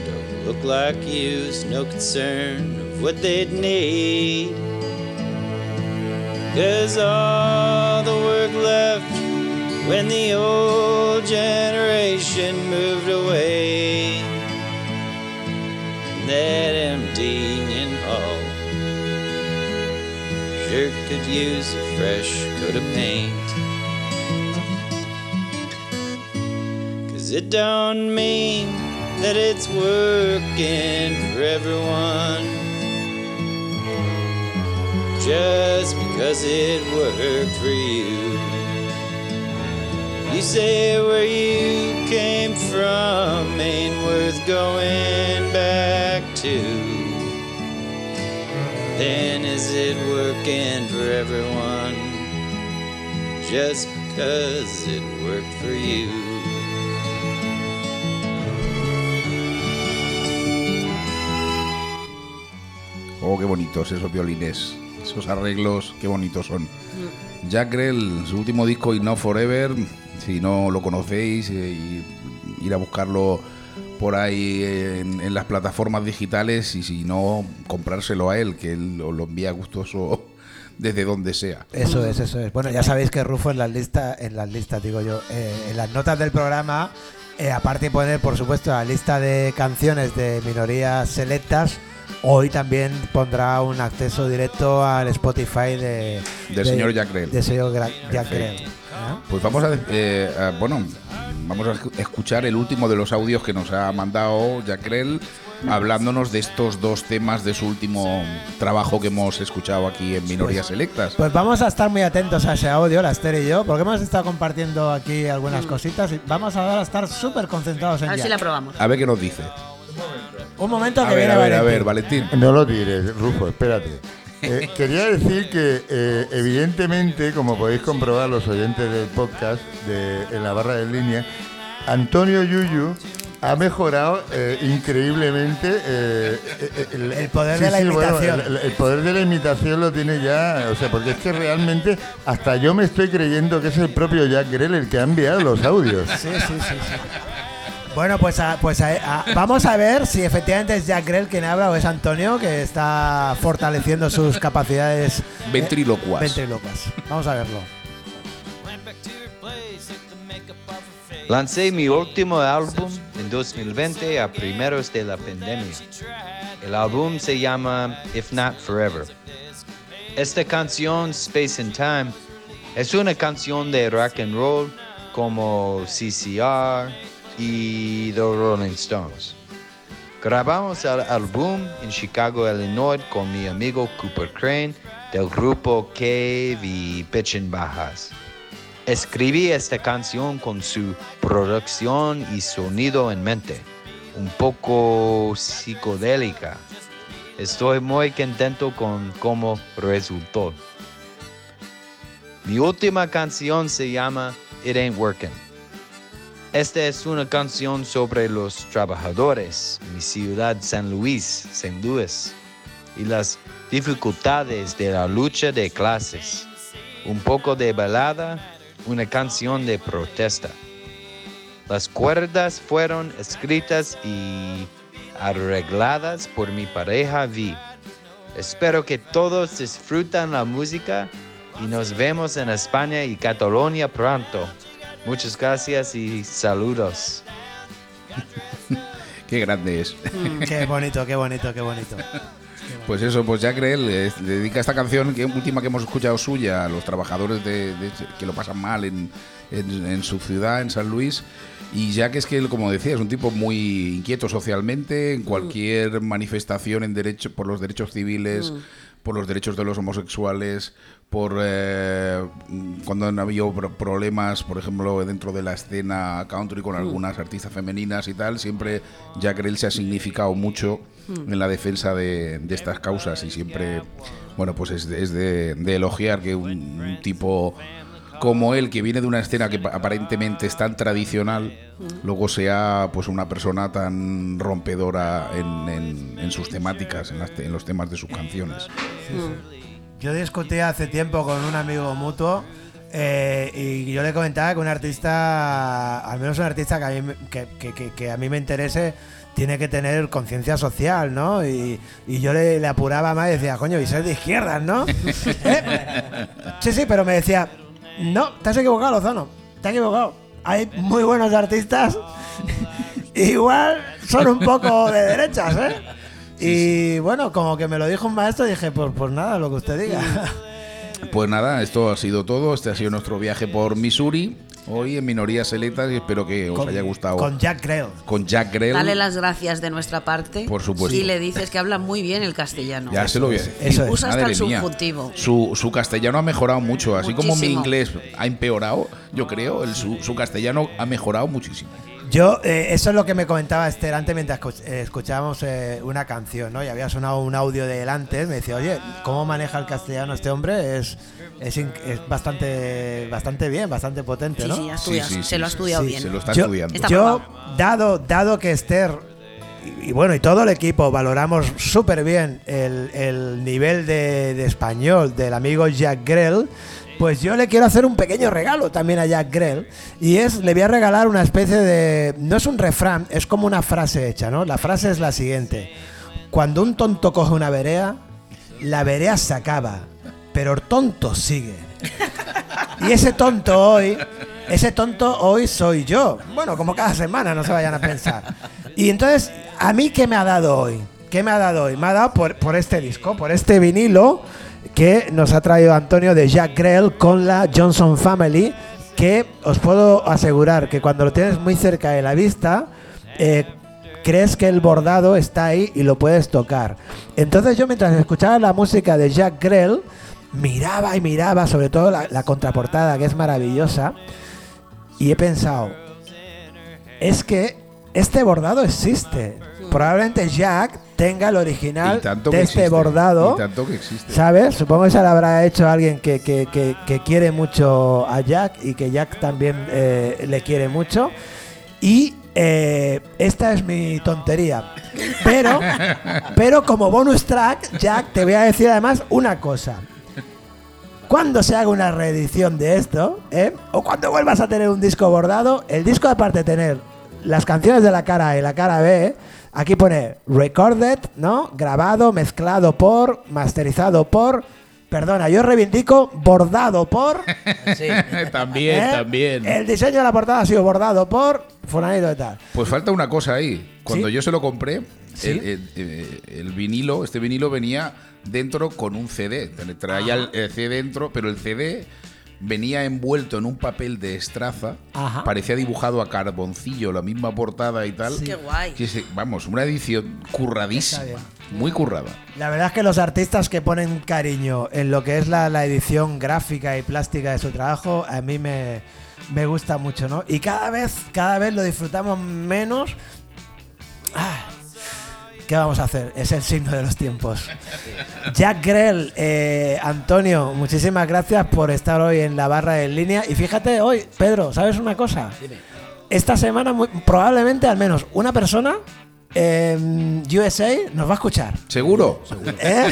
Don't look like you's no concern of what they'd need. Cause all when the old generation moved away. That empty Union Hall sure could use a fresh coat of paint. Cause it don't mean that it's working for everyone. Just because it worked for you. You say where you came from ain't worth going back to. Then is it working for everyone? Just because it worked for you. Oh, qué bonitos esos violines, esos arreglos, qué bonitos son. Jack Grell, su último disco, Not Forever, si no lo conocéis, eh, ir a buscarlo por ahí en, en las plataformas digitales y si no, comprárselo a él, que él lo, lo envía gustoso [laughs] desde donde sea. Eso es, eso es. Bueno, ya sabéis que Rufo en las listas, en las listas, digo yo, eh, en las notas del programa, eh, aparte de poner, por supuesto, la lista de canciones de minorías selectas, hoy también pondrá un acceso directo al Spotify de, Del señor Jack Grell. Del señor Gra- Jack Perfecto. Grell. ¿eh? Pues vamos a, eh, a- bueno, vamos a escu- escuchar el último de los audios que nos ha mandado Jack Grell, hablándonos de estos dos temas de su último trabajo que hemos escuchado aquí en Minorías Selectas. Pues vamos a estar muy atentos a ese audio, la Esther y yo, porque hemos estado compartiendo aquí algunas cositas y vamos a ahora estar súper concentrados en A ver si la probamos. A ver qué nos dice. Un momento A que ver, viene a ver, a ver, Valentín. No lo tires, Rufo, espérate. [laughs] Eh, quería decir que, eh, evidentemente, como podéis comprobar los oyentes del podcast de, en la barra de línea, Antonio Yuyu ha mejorado eh, increíblemente El poder de la imitación. el, el poder de la imitación lo tiene ya, o sea, porque es que realmente hasta yo me estoy creyendo que es el propio Jack Grell el que ha enviado los audios. Sí, sí, sí, sí. Bueno, pues, a- pues a- a- vamos a ver si efectivamente es Jack Grell quien habla o es Antonio que está fortaleciendo sus capacidades eh, Ventrílocuas. ventrílocas. Vamos a verlo. Lancé mi último álbum en 2020 a primeros de la pandemia. El álbum se llama If Not Forever. Esta canción, Space and Time, es una canción de rock and roll como CCR y The Rolling Stones. Grabamos el álbum en Chicago, Illinois con mi amigo Cooper Crane del grupo Cave y Pitchin' Bajas. Escribí esta canción con su producción y sonido en mente, un poco psicodélica. Estoy muy contento con cómo resultó. Mi última canción se llama It Ain't Working. Esta es una canción sobre los trabajadores mi ciudad San Luis, San Luis, y las dificultades de la lucha de clases. Un poco de balada, una canción de protesta. Las cuerdas fueron escritas y arregladas por mi pareja Vi. Espero que todos disfrutan la música y nos vemos en España y Cataluña pronto. Muchas gracias y saludos. [laughs] Qué grande es. Qué bonito, qué bonito, qué bonito. [laughs] Pues eso, pues Jack Grell le dedica esta canción, que última que hemos escuchado suya, a los trabajadores de, de- que lo pasan mal en, en- en su ciudad, en San Luis. Y Jack es que, él, como decía, es un tipo muy inquieto socialmente, en cualquier manifestación en derecho, por los derechos civiles, por los derechos de los homosexuales, por eh, cuando han habido pro- problemas, por ejemplo, dentro de la escena country con algunas artistas femeninas y tal, siempre Jack Grell se ha significado mucho en la defensa de, de estas causas y siempre, bueno, pues es de, es de- de elogiar que un, un tipo como él, que viene de una escena que pa- aparentemente es tan tradicional, luego sea pues una persona tan rompedora en, en- en sus temáticas, en, las en los temas de sus canciones. Yo discutí hace tiempo con un amigo mutuo eh, y yo le comentaba que un artista, al menos un artista que a mí, me- que, que- que- que a mí me interese, tiene que tener conciencia social, ¿no? Y, y yo le, le apuraba más y decía, coño, y ser de izquierdas, ¿no? [laughs] ¿Eh? Sí, sí, pero me decía, no, te has equivocado, Lozano, te has equivocado. Hay muy buenos artistas, [laughs] igual son un poco de derechas, ¿eh? Y bueno, como que me lo dijo un maestro, dije, pues, pues nada, lo que usted diga. [laughs] Pues nada, esto ha sido todo. Este ha sido nuestro viaje por Missouri, hoy en minorías selectas y espero que os haya gustado. Con Jack Grell. Con Jack Grell. Dale las gracias de nuestra parte. Por supuesto. Y le dices que habla muy bien el castellano. Ya se lo voy a decir. Eso es. Usa hasta el subjuntivo. Su, su castellano ha mejorado mucho, así como mi inglés ha empeorado, yo creo, el, su, su castellano ha mejorado muchísimo. Yo, eh, eso es lo que me comentaba Esther antes mientras eh, escuchábamos eh, una canción, ¿no? Y había sonado un audio de él antes. Me decía, oye, ¿cómo maneja el castellano este hombre? Es, es, es bastante, bastante bien, bastante potente, ¿no? sí, se lo ha estudiado sí, bien. Se lo está yo, estudiando. Está yo, dado, dado que Esther y, y bueno, y todo el equipo valoramos súper bien el, el nivel de, de español del amigo Jack Grell, pues yo le quiero hacer un pequeño regalo también a Jack Grell. Y es, le voy a regalar una especie de. No es un refrán, es como una frase hecha, ¿no? La frase es la siguiente: Cuando un tonto coge una verea, la verea se acaba, pero el tonto sigue. Y ese tonto hoy, ese tonto hoy soy yo. Bueno, como cada semana, no se vayan a pensar. Y entonces, ¿a mí qué me ha dado hoy? ¿Qué me ha dado hoy? Me ha dado por, por este disco, por este vinilo que nos ha traído Antonio de Jack Grell con la Johnson Family, que os puedo asegurar que cuando lo tienes muy cerca de la vista, eh, crees que el bordado está ahí y lo puedes tocar. Entonces yo mientras escuchaba la música de Jack Grell, miraba y miraba, sobre todo la, la contraportada, que es maravillosa, y he pensado, es que este bordado existe. Probablemente Jack tenga el original de que este bordado. y tanto que existe. ¿Sabes? Supongo que se lo habrá hecho alguien que, que- que- que quiere mucho a Jack y que Jack también eh, le quiere mucho. Y eh, esta es mi tontería. Pero, [laughs] pero como bonus track, Jack, te voy a decir además una cosa. Cuando se haga una reedición de esto, ¿eh? o cuando vuelvas a tener un disco bordado, el disco aparte de tener las canciones de la cara A y la cara B, aquí pone recorded, ¿no? Grabado, mezclado por, masterizado por. Perdona, yo reivindico bordado por. [laughs] Sí. [laughs] también, ¿eh? también. El diseño de la portada ha sido bordado por Fulanito de tal. Pues falta una cosa ahí. Cuando ¿Sí? yo se lo compré, ¿Sí? el, el- el- el vinilo, este vinilo venía dentro con un CD. Traía el, el CD dentro, pero el CD venía envuelto en un papel de estraza. Ajá. Parecía dibujado a carboncillo, la misma portada y tal. Qué guay. Vamos, una edición curradísima. Muy currada. La verdad es que los artistas que ponen cariño en lo que es la, la edición gráfica y plástica de su trabajo, a mí me, me gusta mucho, ¿no? Y cada vez, cada vez lo disfrutamos menos. Ah, ¿Qué vamos a hacer? Es el signo de los tiempos. Jack Grell, eh, Antonio, muchísimas gracias por estar hoy en la barra en línea. Y fíjate, hoy, Pedro, ¿sabes una cosa? Esta semana muy- probablemente al menos una persona en USA nos va a escuchar. ¿Seguro? ¿Eh?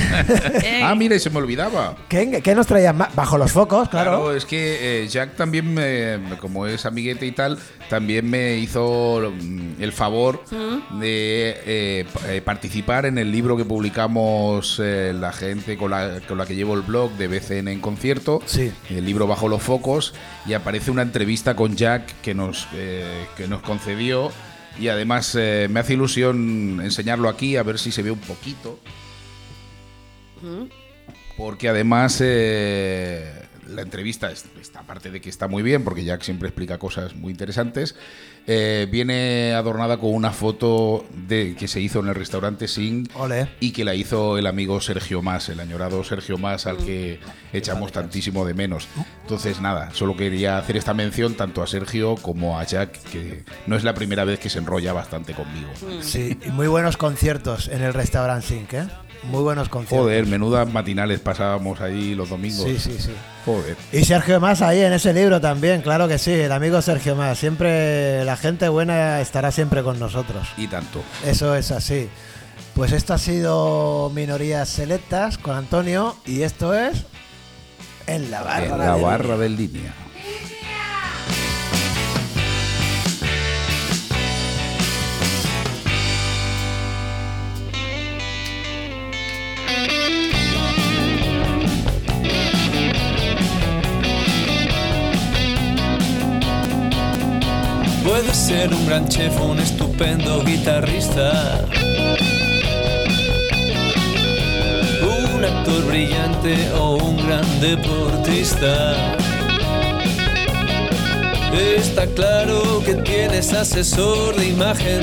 Eh, [laughs] Ah, mire, se me olvidaba. ¿Qué, qué nos traían más? Bajo los focos, claro. Claro, es que eh, Jack también, me- como es amiguete y tal, también me hizo mm, el favor de eh, pa- eh, participar en el libro que publicamos eh, la gente con la, con la que llevo el blog de BCN en concierto, Sí. el libro Bajo los Focos, y aparece una entrevista con Jack que nos, eh, que nos concedió. Y además eh, me hace ilusión enseñarlo aquí, a ver si se ve un poquito. Porque además eh, la entrevista, es- esta parte de que está muy bien, porque Jack siempre explica cosas muy interesantes, eh, viene adornada con una foto de que se hizo en el restaurante Sing Ole. y que la hizo el amigo Sergio Más, el añorado Sergio Más, al que echamos tantísimo de menos. Entonces, nada, solo quería hacer esta mención tanto a Sergio como a Jack, que no es la primera vez que se enrolla bastante conmigo. Sí, y muy buenos conciertos en el restaurante Sink, ¿eh? Muy buenos conciertos. Joder, menudas matinales pasábamos ahí los domingos. Sí, sí, sí. Joder. Y Sergio Más ahí en ese libro también, claro que sí, el amigo Sergio Más. Siempre, la gente buena estará siempre con nosotros. Y tanto. Eso es así. Pues esto ha sido Minorías Selectas con Antonio y esto es En la barra. En la de- barra del línea. Puede ser un gran chef o un estupendo guitarrista. Un actor brillante o un gran deportista. Está claro que tienes asesor de imagen.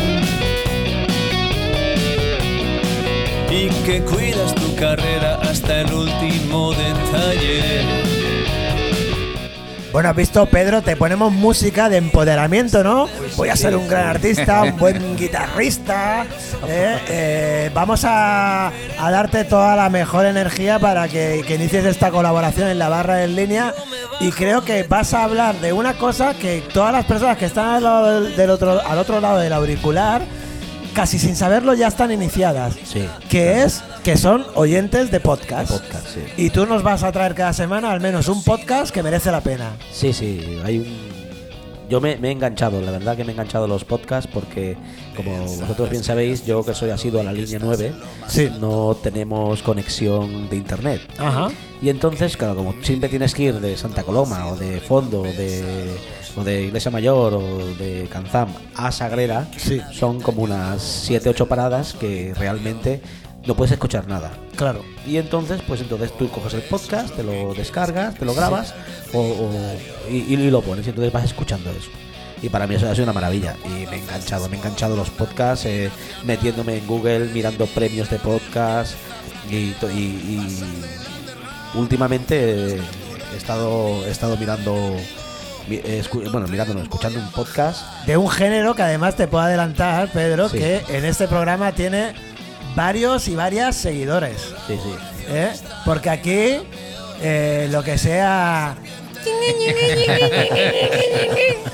Y que cuidas tu carrera hasta el último detalle. Bueno, has visto, Pedro, te ponemos música de empoderamiento, ¿no? Voy a ser un gran artista, [laughs] un buen guitarrista. ¿eh? Eh, vamos a, a darte toda la mejor energía para que, que inicies esta colaboración en la barra en línea. Y creo que vas a hablar de una cosa que todas las personas que están al, lado del, del otro, al otro lado del auricular, casi sin saberlo, ya están iniciadas. Sí. Que es que son oyentes de podcast. De podcast, sí. Y tú nos vas a traer cada semana al menos un podcast que merece la pena. Sí, sí, hay un... Yo me, me he enganchado, la verdad que me he enganchado a los podcasts porque, como vosotros bien sabéis, yo que soy asiduo a la línea 9, Sí. no tenemos conexión de internet. Ajá. Y entonces, claro, como siempre tienes que ir de Santa Coloma o de Fondo o de, o de Iglesia Mayor o de Canzam a Sagrera, Sí. son como unas 7-8 paradas que realmente no puedes escuchar nada. Claro. Y entonces, pues entonces tú coges el podcast, te lo descargas, te lo grabas o, o- y, y lo pones y entonces vas escuchando eso. Y para mí eso ha sido una maravilla. Y me he enganchado, me he enganchado los podcasts, eh, metiéndome en Google, mirando premios de podcast y, y- y últimamente he estado, he estado mirando, mi- escu- bueno, mirando, no, escuchando un podcast. De un género que además te puedo adelantar, Pedro, Sí. que en este programa tiene varios y varias seguidores. Sí, sí. ¿eh? Porque aquí eh, lo que sea. [laughs]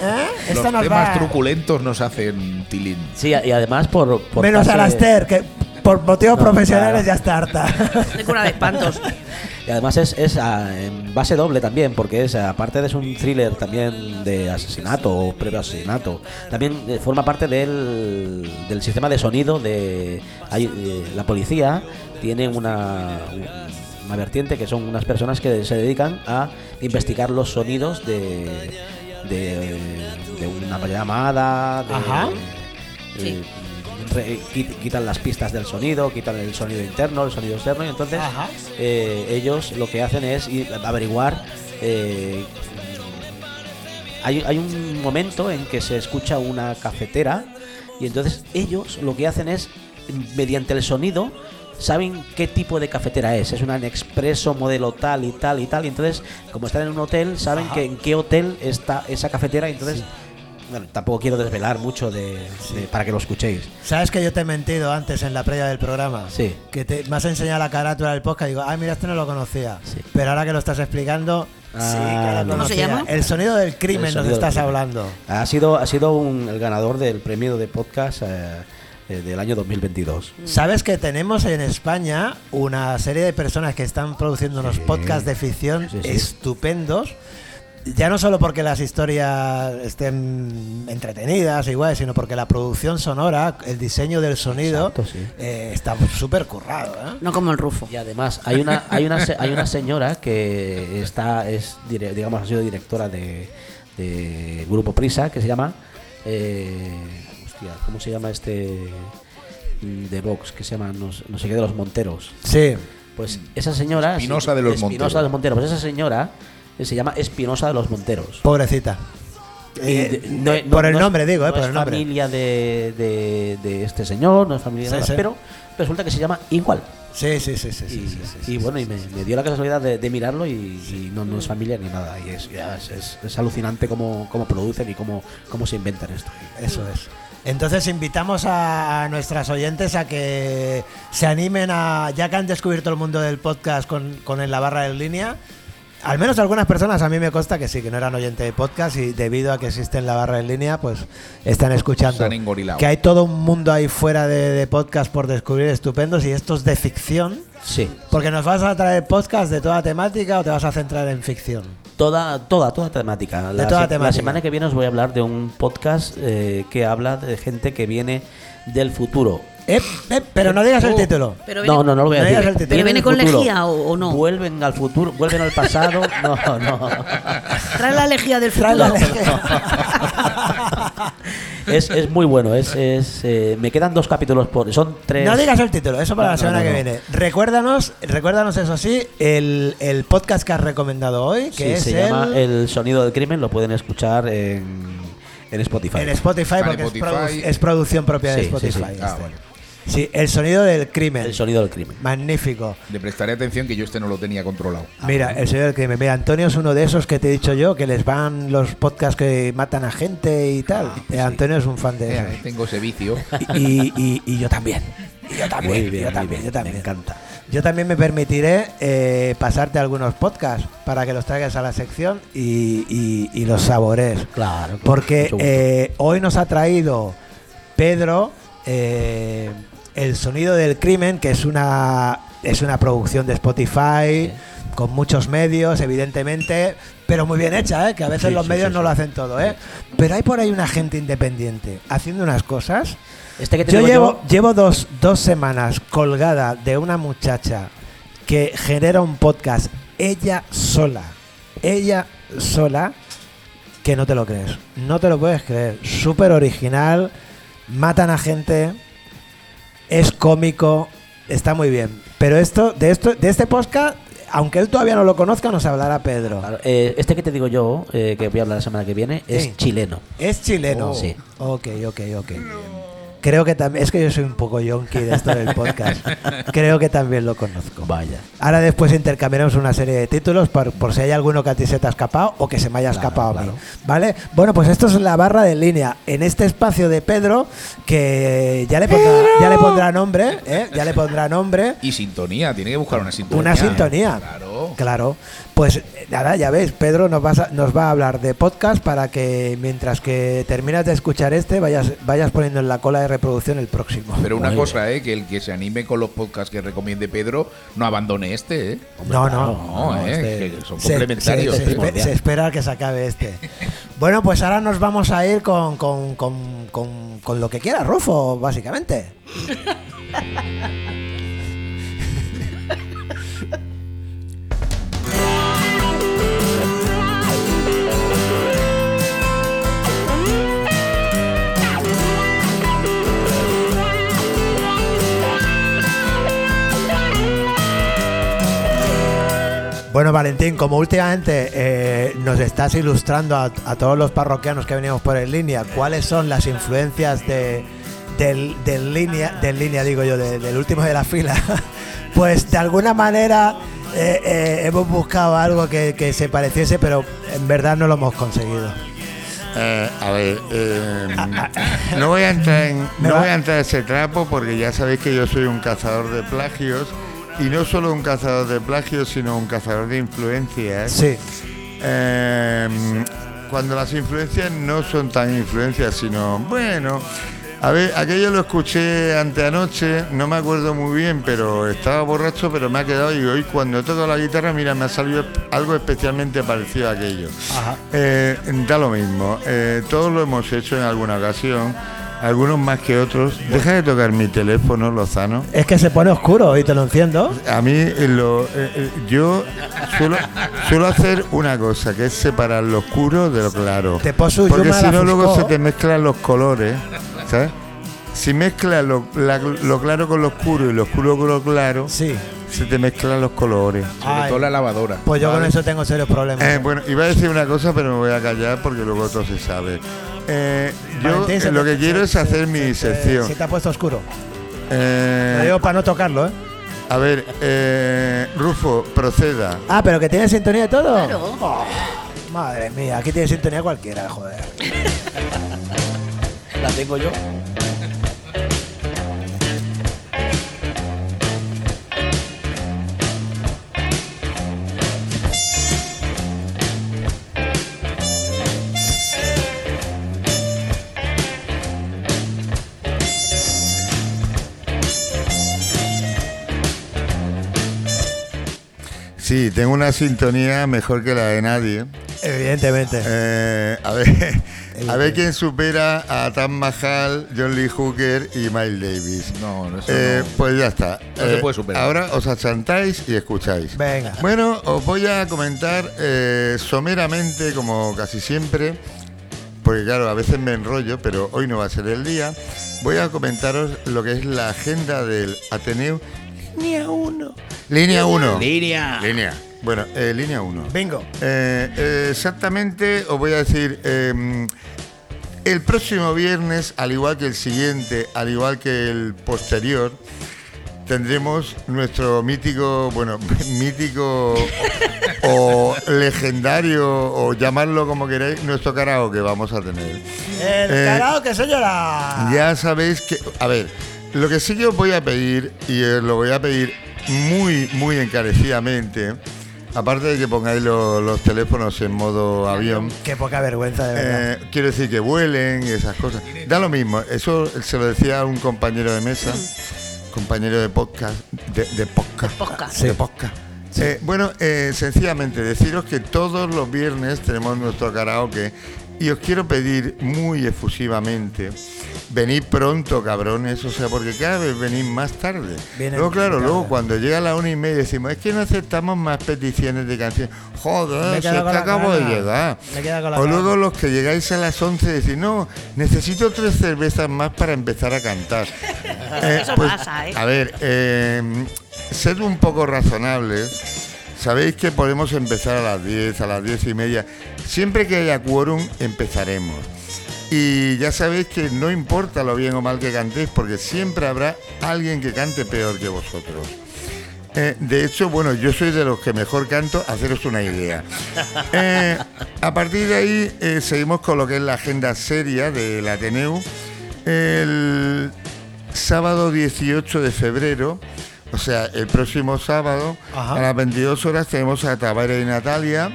¿Eh? Esto Los nos temas va. truculentos nos hacen tilín. Sí, y además por... por Menos a Alastair, que por motivos No, profesionales claro. ya está harta. De cura de espantos. [laughs] Y además es, es ah, en base doble también, porque es aparte de es un thriller también de asesinato o previo asesinato, también eh, forma parte del, del sistema de sonido de hay, eh, la policía tiene una, una vertiente que son unas personas que se dedican a investigar los sonidos de, de, de una llamada, de, Ajá. Quitan las pistas del sonido, quitan el sonido interno, el sonido externo, y entonces eh, ellos lo que hacen es ir averiguar. eh, hay, hay un momento en que se escucha una cafetera y entonces ellos lo que hacen es, mediante el sonido, saben qué tipo de cafetera es. Es una Nespresso modelo tal y tal y tal. Y entonces, como están en un hotel, saben que en qué hotel está esa cafetera. Y entonces, bueno, tampoco quiero desvelar mucho de, de- para que lo escuchéis. ¿Sabes que yo te he mentido antes en la previa del programa? Sí. Que te, me has enseñado la carátula del podcast y digo, ay, mira, este no lo conocía. Sí. Pero ahora que lo estás explicando, sí que Ah, lo ¿Cómo se conocía. llama? El sonido del crimen El nos sonido del estás crimen. hablando. Ha sido, ha sido un- el ganador del premio de podcast eh, eh, del año 2022. ¿Sabes que tenemos en España una serie de personas que están produciendo unos Sí. podcasts de ficción Sí, sí. estupendos? Ya no solo porque las historias estén entretenidas, igual, sino porque la producción sonora, el diseño del sonido, Exacto, sí. eh, está súper currado. ¿eh? No como el Rufo. Y además hay una hay una se- hay una señora que está es dire- digamos ha sido directora de, de grupo Prisa que se llama eh, hostia, ¿cómo se llama este de Vox que se llama no, sé- no sé qué de los Monteros? Sí. Pues esa señora Espinosa de los Espinosa Monteros. de los Monteros, pues esa señora eh, se llama Espinosa de los Monteros. Pobrecita. Eh, de- no- no- por el no es- nombre, digo, eh, no por es el nombre. familia de, de, de este señor, no es familia de nada, sí. pero resulta que se llama igual. Sí, sí, sí, sí. y, sí, bueno, y me, me dio la casualidad de, de mirarlo y, y no, no es familia ni nada. Y es, es, es- es alucinante cómo, cómo producen y cómo, cómo se inventan esto. Eso es. Entonces invitamos a nuestras oyentes a que se animen a, ya que han descubierto el mundo del podcast con, con en la barra en línea, al menos algunas personas a mí me consta que sí, que no eran oyentes de podcast y debido a que existe en la barra en línea, pues están escuchando. Se han engorilado. Que hay todo un mundo ahí fuera de, de podcast por descubrir estupendos y estos de ficción. Sí, Porque nos vas a traer podcast de toda temática o te vas a centrar en ficción. toda, toda, toda temática. La, toda se- la temática. semana que viene os voy a hablar de un podcast eh, que habla de gente que viene del futuro. Eh, eh, pero no digas el Oh. título. Pero No, no, no lo voy a No decir. digas el título. ¿Pero viene con lejía o- o no? Vuelven al futuro, vuelven al pasado. [laughs] No, no. Trae la lejía del Trae futuro. la lejía. es, es muy bueno. Es, es, eh, me quedan dos capítulos por. Son tres. No digas el título, eso para No, la semana no, no, que no. viene. Recuérdanos, recuérdanos eso sí, el, el podcast que has recomendado hoy, que Sí, es se el, llama El sonido del crimen. Lo pueden escuchar en, en Spotify. en Spotify, porque es, Spotify. produ- es producción propia de Sí, sí, sí. Spotify. Ah, este. Sí, el sonido del crimen. El sonido del crimen. Magnífico. Le prestaré atención que yo este no lo tenía controlado. Mira, el sonido del crimen. Mira, Antonio es uno de esos que te he dicho yo, que les van los podcasts que matan a gente y tal. Eh, Antonio es un fan de Eh, eso. tengo ese vicio. Y, y- y yo también. Y yo también. Muy bien, yo también, bien. yo también. Me encanta. Yo también me permitiré eh, pasarte algunos podcasts para que los traigas a la sección y, y- y los saborees. Claro. Porque eh, hoy nos ha traído Pedro eh, El Sonido del Crimen, que es una, es una producción de Spotify. Con muchos medios, evidentemente, pero muy bien hecha, ¿eh? que a veces Sí, los sí, medios sí, no lo hacen todo. ¿eh? Pero hay por ahí una gente independiente haciendo unas cosas Este que te yo digo llevo, llevo dos, dos semanas colgada de una muchacha que genera un podcast ella sola. Ella sola, que no te lo crees. No te lo puedes creer. Súper original. Matan a gente. Es cómico. Está muy bien. Pero esto, de esto, de este podcast, aunque él todavía no lo conozca, nos hablará Pedro. Claro, eh, este que te digo yo, eh, que voy a hablar la semana que viene, es Sí. chileno. Es chileno. Oh. Sí. Ok, ok, ok. Creo que también. Es que yo soy un poco yonki de esto del podcast. [laughs] Creo que también lo conozco. Vaya. Ahora después intercambiaremos una serie de títulos por, por si hay alguno que a ti se te ha escapado o que se me haya Claro, escapado a mí. claro. ¿Vale? Bueno, pues esto es la barra de línea. En este espacio de Pedro, que ya le pondrá, ya le pondrá nombre, ¿eh? Ya le pondrá nombre. Y sintonía, tiene que buscar una sintonía. Una sintonía. Claro. Claro. Pues nada, ya ves, Pedro nos, vas a- nos va a hablar de podcast para que mientras que terminas de escuchar este vayas, vayas poniendo en la cola de reproducción el próximo. Pero una Muy cosa, ¿eh? Que el que se anime con los podcasts que recomiende Pedro no abandone este, ¿eh? No, no. No, no, ¿eh? este- que son Se- complementarios. se, se ¿eh? espe- se espera que se acabe este. [laughs] Bueno, pues ahora nos vamos a ir con, con, con- con- con lo que quiera Rufo, básicamente. [laughs] Bueno, Valentín, como últimamente eh, nos estás ilustrando a, a todos los parroquianos que venimos por en línea, ¿cuáles son las influencias de, del, del línea, del línea, digo yo, de- del último de la fila? [laughs] pues de alguna manera eh, eh, hemos buscado algo que, que se pareciese, pero en verdad no lo hemos conseguido. A ver, [laughs] no voy a entrar en, no voy a entrar en ese trapo porque ya sabéis que yo soy un cazador de plagios y no solo un cazador de plagios, sino un cazador de influencias. Sí, Eh, cuando las influencias no son tan influencias, sino, bueno, a ver, aquello lo escuché anteanoche, no me acuerdo muy bien, pero estaba borracho, pero me ha quedado y hoy cuando toco la guitarra, mira, me ha salido algo especialmente parecido a aquello. Ajá. Eh, da lo mismo, eh, todos lo hemos hecho en alguna ocasión, algunos más que otros. Deja de tocar mi teléfono, Lozano. es que se pone oscuro y te lo enciendo. A mí eh, lo, eh, eh, yo suelo, suelo hacer una cosa, que es separar lo oscuro de lo claro. Te poso Porque si no luego se te mezclan los colores, ¿sabes? Si mezclas lo, la- lo claro con lo oscuro y lo oscuro con lo claro, Sí. se te mezclan los colores. Sobre Ay, todo la lavadora. pues yo con eso tengo serios problemas. Eh, bueno, iba a decir una cosa, pero me voy a callar porque luego todo se sabe. Eh, yo Valentín, eh, se lo te- que quiero se- es hacer se- mi se- sección. Se te ha puesto oscuro. Eh, digo para no tocarlo, ¿eh? a ver, eh, Rufo, proceda. Ah, pero que tiene sintonía y todo. Claro. Oh, madre mía, aquí tiene sintonía cualquiera, joder. [laughs] La tengo yo. Sí, tengo una sintonía mejor que la de nadie. Evidentemente. Eh, a ver, [laughs] a ver quién supera a Tam Mahal, John Lee Hooker y Miles Davis. No, no, eso Eh, no. Pues ya está. No se puede superar. Ahora os achantáis y escucháis. Venga. Bueno, os voy a comentar eh, someramente, como casi siempre, porque claro, a veces me enrollo, pero hoy no va a ser el día. Voy a comentaros lo que es la agenda del Ateneo. Línea 1. Línea 1. Línea. Línea. Bueno, eh, línea 1. Bingo. Eh, eh, exactamente, os voy a decir, eh, el próximo viernes, al igual que el siguiente, al igual que el posterior, tendremos nuestro mítico, bueno, [laughs] mítico o, o legendario, o llamarlo como queráis, nuestro karaoke vamos a tener. El Eh, karaoke, señora. Ya sabéis que, a ver, lo que sí que os voy a pedir, y os lo voy a pedir muy, muy encarecidamente, aparte de que pongáis lo- los teléfonos en modo avión, Qué poca vergüenza, de verdad. eh, quiero decir que vuelen y esas cosas. Da lo mismo, eso se lo decía a un compañero de mesa, compañero de podcast, de, de podcast. podcast. Sí. de podcast. Eh, bueno, eh, sencillamente deciros que todos los viernes tenemos nuestro karaoke y os quiero pedir muy efusivamente, venid pronto, cabrones, o sea, porque cada vez venís más tarde. Vienen luego, claro, tarde. luego cuando llega la una y media decimos, es que no aceptamos más peticiones de canciones. Joder, si es que acabo de llegar. Me he quedado con la O gana. luego los que llegáis a las 11 decís, no, necesito tres cervezas más para empezar a cantar. [laughs] Eh, Eso pasa, ¿eh? A ver, eh, sed un poco razonables. Sabéis que podemos empezar a las 10, a las 10 y media. Siempre que haya quórum, empezaremos. Y ya sabéis que no importa lo bien o mal que cantéis, porque siempre habrá alguien que cante peor que vosotros. Eh, de hecho, bueno, yo soy de los que mejor canto, haceros una idea. [laughs] Eh, a partir de ahí eh, seguimos con lo que es la agenda seria del Ateneu. El sábado 18 de febrero, o sea, el próximo sábado, Ajá. a las 22 horas tenemos a Tabara y Natalia,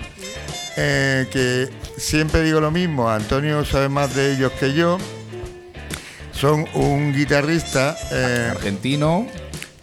que siempre digo lo mismo, Antonio sabe más de ellos que yo. son un guitarrista eh, Argentino,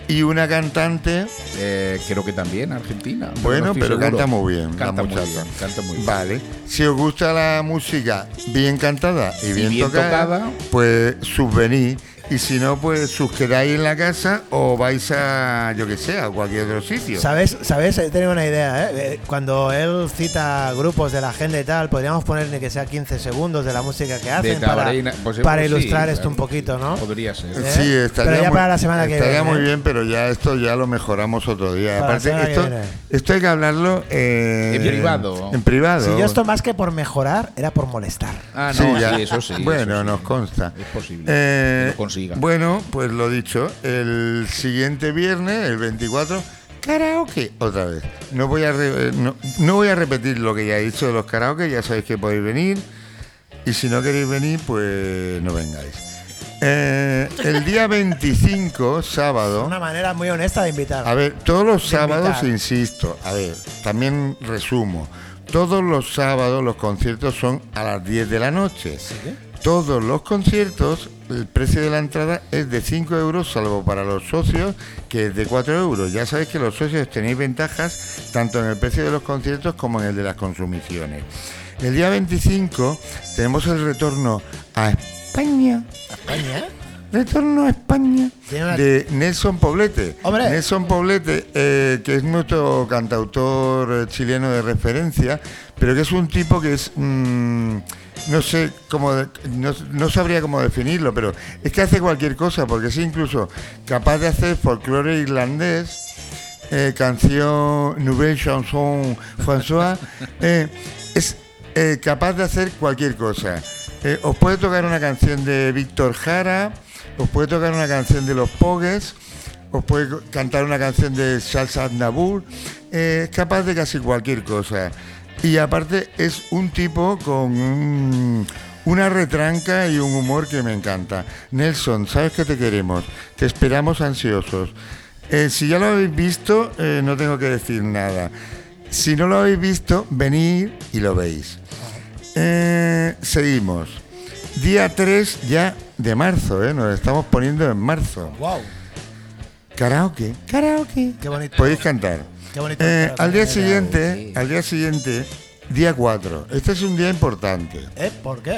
y una cantante. eh, creo que también argentina. no Bueno, pero seguro. canta muy bien. la Canta muy bien, canta muy bien. Vale. Si os gusta la música bien cantada y bien, bien tocada, tocada. pues subvenid. Y si no, pues sus quedáis en la casa o vais a, yo que sé, a cualquier otro sitio. ¿Sabes? ¿Sabes? He tenido una idea, ¿eh? Eh, Cuando él cita grupos de la agenda y tal, podríamos poner ni que sea 15 segundos de la música que hacen para, Tabarina, pues, para sí, ilustrar esto claro. un poquito, ¿no? Podría ser. ¿Eh? Sí, estaría, Pero ya muy, para la semana que estaría viene, muy bien, pero ya esto ya lo mejoramos otro día. Para Aparte, esto, esto hay que hablarlo eh, En privado. En privado. Si yo esto más que por mejorar, era por molestar. Ah, Sí, no, ya. sí, eso sí. Bueno, eso sí. nos consta. Es posible Eh, Bueno, pues lo dicho, el siguiente viernes, el 24, karaoke otra vez. No voy a re- eh, no, no voy a repetir lo que ya he dicho de los karaoke, ya sabéis que podéis venir. Y si no queréis venir, pues no vengáis. Eh, el día 25, sábado. Una manera muy honesta de invitar. A ver, todos los sábados, invitar. insisto, a ver, también resumo. Todos los sábados los conciertos son a las 10 de la noche. Todos los conciertos, el precio de la entrada es de 5 euros, salvo para los socios, que es de 4 euros. Ya sabéis que los socios tenéis ventajas tanto en el precio de los conciertos como en el de las consumiciones. El día 25 tenemos el retorno a España. España. Retorno a España de Nelson Poblete. Hombre. Nelson Poblete, eh, que es nuestro cantautor eh, chileno de referencia, pero que es un tipo que es. mm, no sé cómo. no, no sabría cómo definirlo, pero es que hace cualquier cosa, porque es incluso capaz de hacer folclore irlandés. eh, canción Nouvelle Chanson François, [laughs] eh, es eh, capaz de hacer cualquier cosa. Os puede tocar una canción de Víctor Jara, os puede tocar una canción de Los Pogues, os puede cantar una canción de Charles Aznavour, eh, es capaz de casi cualquier cosa. Y aparte es un tipo con un- una retranca y un humor que me encanta. Nelson, sabes que te queremos, te esperamos ansiosos. Eh, si ya lo habéis visto, eh, no tengo que decir nada. Si no lo habéis visto, venid y lo veis. Eh, seguimos. Día 3 ya de marzo, ¿eh? nos estamos poniendo en marzo. Wow. Karaoke, karaoke. Qué bonito. Podéis cantar. Qué bonito. Eh, al día siguiente, al día siguiente, día 4. Este es un día importante. ¿Eh? ¿Por qué?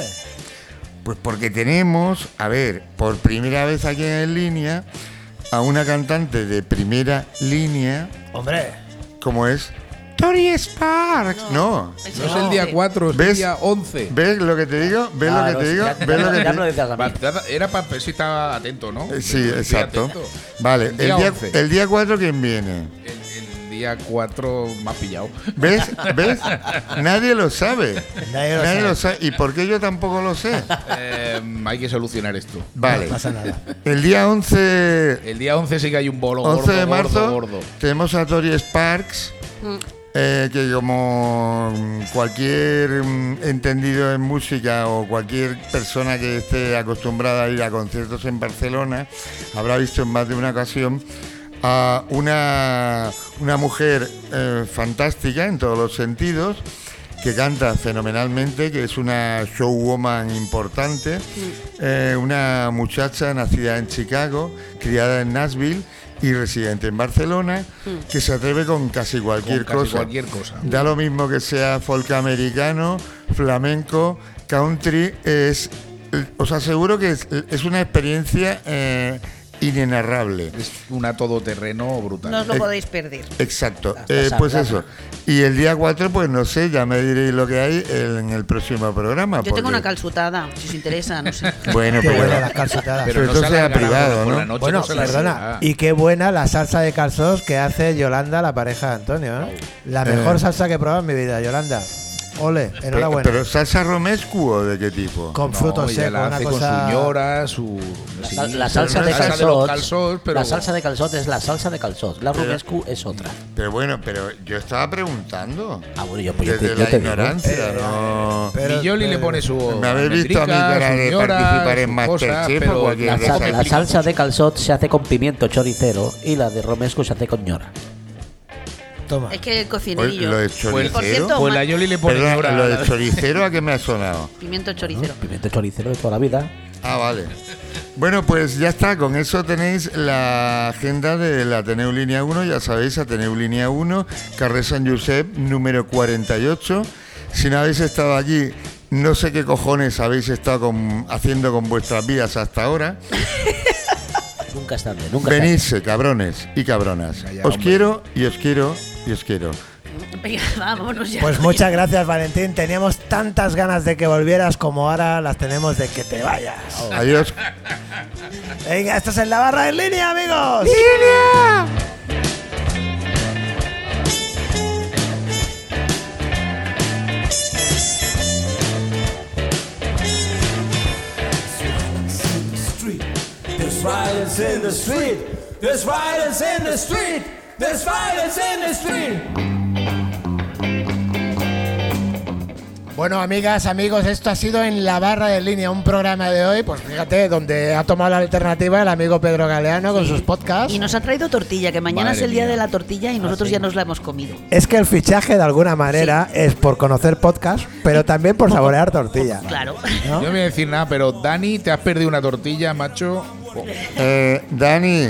Pues porque tenemos, a ver, por primera vez aquí en línea, a una cantante de primera línea, Hombre. como es Tori Sparks. No. No es el día 4, es el ¿Ves? día 11. ¿Ves lo que te digo? ¿Ves Ah, lo no, que te digo? ya- ¿Ves lo que ya te me lo decías a mí. Va, Era para ver si estaba atento, ¿no? Eh, Sí, Estoy exacto. atento. Vale, el día, 11. el día 4, ¿quién viene? El día 4 me ha pillado. ¿Ves? ¿Ves? Nadie lo sabe. Nadie lo sabe. lo sabe. ¿Y por qué yo tampoco lo sé? Eh, hay que solucionar esto. Vale. No pasa nada. El día 11, El día 11 sí que hay un bolo 11 gordo, de marzo gordo, gordo. tenemos a Tori Sparks, eh, que como mm, cualquier mm, entendido en música o cualquier persona que esté acostumbrada a ir a conciertos en Barcelona, habrá visto en más de una ocasión a una, una mujer eh, fantástica en todos los sentidos, que canta fenomenalmente, que es una showwoman importante, eh, una muchacha nacida en Chicago, criada en Nashville y residente en Barcelona, que se atreve con casi cualquier Con casi cosa. cualquier cosa. Da lo mismo que sea folk americano, flamenco, country, es, os aseguro que es, es una experiencia eh, inenarrable. Es una todoterreno brutal. No os lo Eh, podéis perder. Exacto. Eh, pues eso. Y el día 4, pues no sé, ya me diréis lo que hay en el próximo programa. Yo tengo porque- una calzutada, si os interesa, no sé. [laughs] Bueno, Qué pero buena las calcetadas. Pero no sea alargará privado, ¿no? la noche, Bueno, no se la perdona. Y qué buena la salsa de calzos que hace Yolanda, la pareja de Antonio. ¿eh? La mejor Eh. salsa que he probado en mi vida, Yolanda. Ole, pero, enhorabuena. pero salsa romescu o de qué tipo? con No, frutos secos, la una hace cosa. con su ñora, su... La, sí, salsa de calzot. los calzots, pero... La salsa de calzot es la salsa de calzot. La romescu es otra. Pero bueno, pero yo estaba preguntando. Ah, bueno, yo, pues Desde yo la te digo. ignorancia, no. Pero- y Yoli le pone su. Me habéis visto a mi almendrica, cara de participar en Masterchef o pero cualquier La, cosa. la salsa mucho. de calzot se hace con pimiento choricero y la de romescu se hace con ñora. Toma. Es que el cocinerillo. lo de Pues, por choricero. cierto, pues la Yoli le pone lo de choricero a qué me ha sonado. [laughs] Pimiento choricero. Pimiento choricero de toda la vida. Ah, vale. Bueno, pues ya está, con eso tenéis la agenda de la Ateneu Línea 1, ya sabéis, Ateneu Línea 1, Carrer San Josep, número 48. Si no habéis estado allí, no sé qué cojones habéis estado con- haciendo con vuestras vidas hasta ahora. [laughs] Nunca es tarde, nunca Venidse, cabrones y cabronas. Os quiero y os quiero y os quiero. Venga, [laughs] vámonos ya. Pues muchas gracias, Valentín. Teníamos tantas ganas de que volvieras como ahora las tenemos de que te vayas. Adiós. Venga, esto es en la barra en línea, amigos. There's violence in the street. There's violence in the street. There's violence in the street. Bueno, amigas, amigos, esto ha sido en la barra de línea, un programa de hoy, pues fíjate, donde ha tomado la alternativa el amigo Pedro Galeano con sus podcasts. Y nos ha traído tortilla, que mañana Madre es el día mía. de la tortilla Ah, y nosotros ya nos la hemos comido. Es que el fichaje de alguna manera es por conocer podcast, pero también por saborear tortilla. Claro. ¿no? Yo no voy a decir nada, pero Dani, te has perdido una tortilla, macho. Oh, [laughs] Eh, Dani,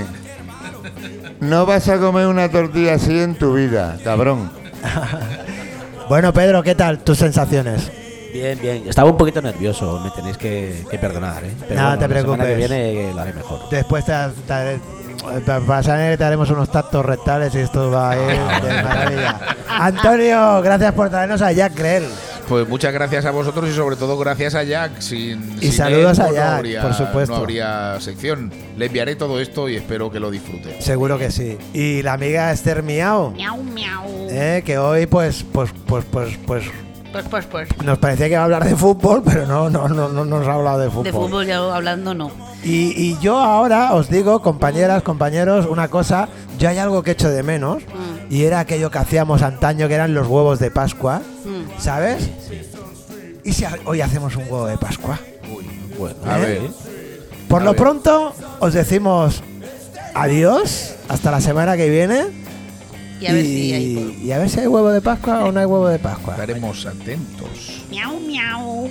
no vas a comer una tortilla así en tu vida, cabrón. [laughs] Bueno, Pedro, ¿qué tal tus sensaciones? Bien, bien. Estaba un poquito nervioso, me tenéis que, que perdonar, ¿eh? Pero No bueno, te La semana que preocupes. viene lo haré mejor. Después te, te te- te haremos unos tactos rectales y esto va a ir de [laughs] maravilla. Antonio, gracias por traernos a Jack Grell. Pues muchas gracias a vosotros y sobre todo gracias a Jack. Sin, Y sin saludos él, a Jack, no habría, por supuesto. No habría sección. Le enviaré todo esto y espero que lo disfrute. Seguro que sí. Y la amiga Esther Miau, Miau, miau. eh, que hoy pues, pues, pues, pues, pues Pues, pues, pues. nos parecía que iba a hablar de fútbol, pero no, no, no, no nos ha hablado de fútbol. De fútbol ya hablando no. Y, y yo ahora os digo, compañeras, compañeros, una cosa, yo hay algo que echo de menos, Mm. y era aquello que hacíamos antaño, que eran los huevos de Pascua, Mm. ¿sabes? ¿Y si hoy hacemos un huevo de Pascua? Bueno, A ¿Eh? ver. Por A lo ver. pronto, os decimos adiós, hasta la semana que viene, Y a ver si hay. y a ver si hay huevo de Pascua o no hay huevo de Pascua. Estaremos atentos. Miau, miau.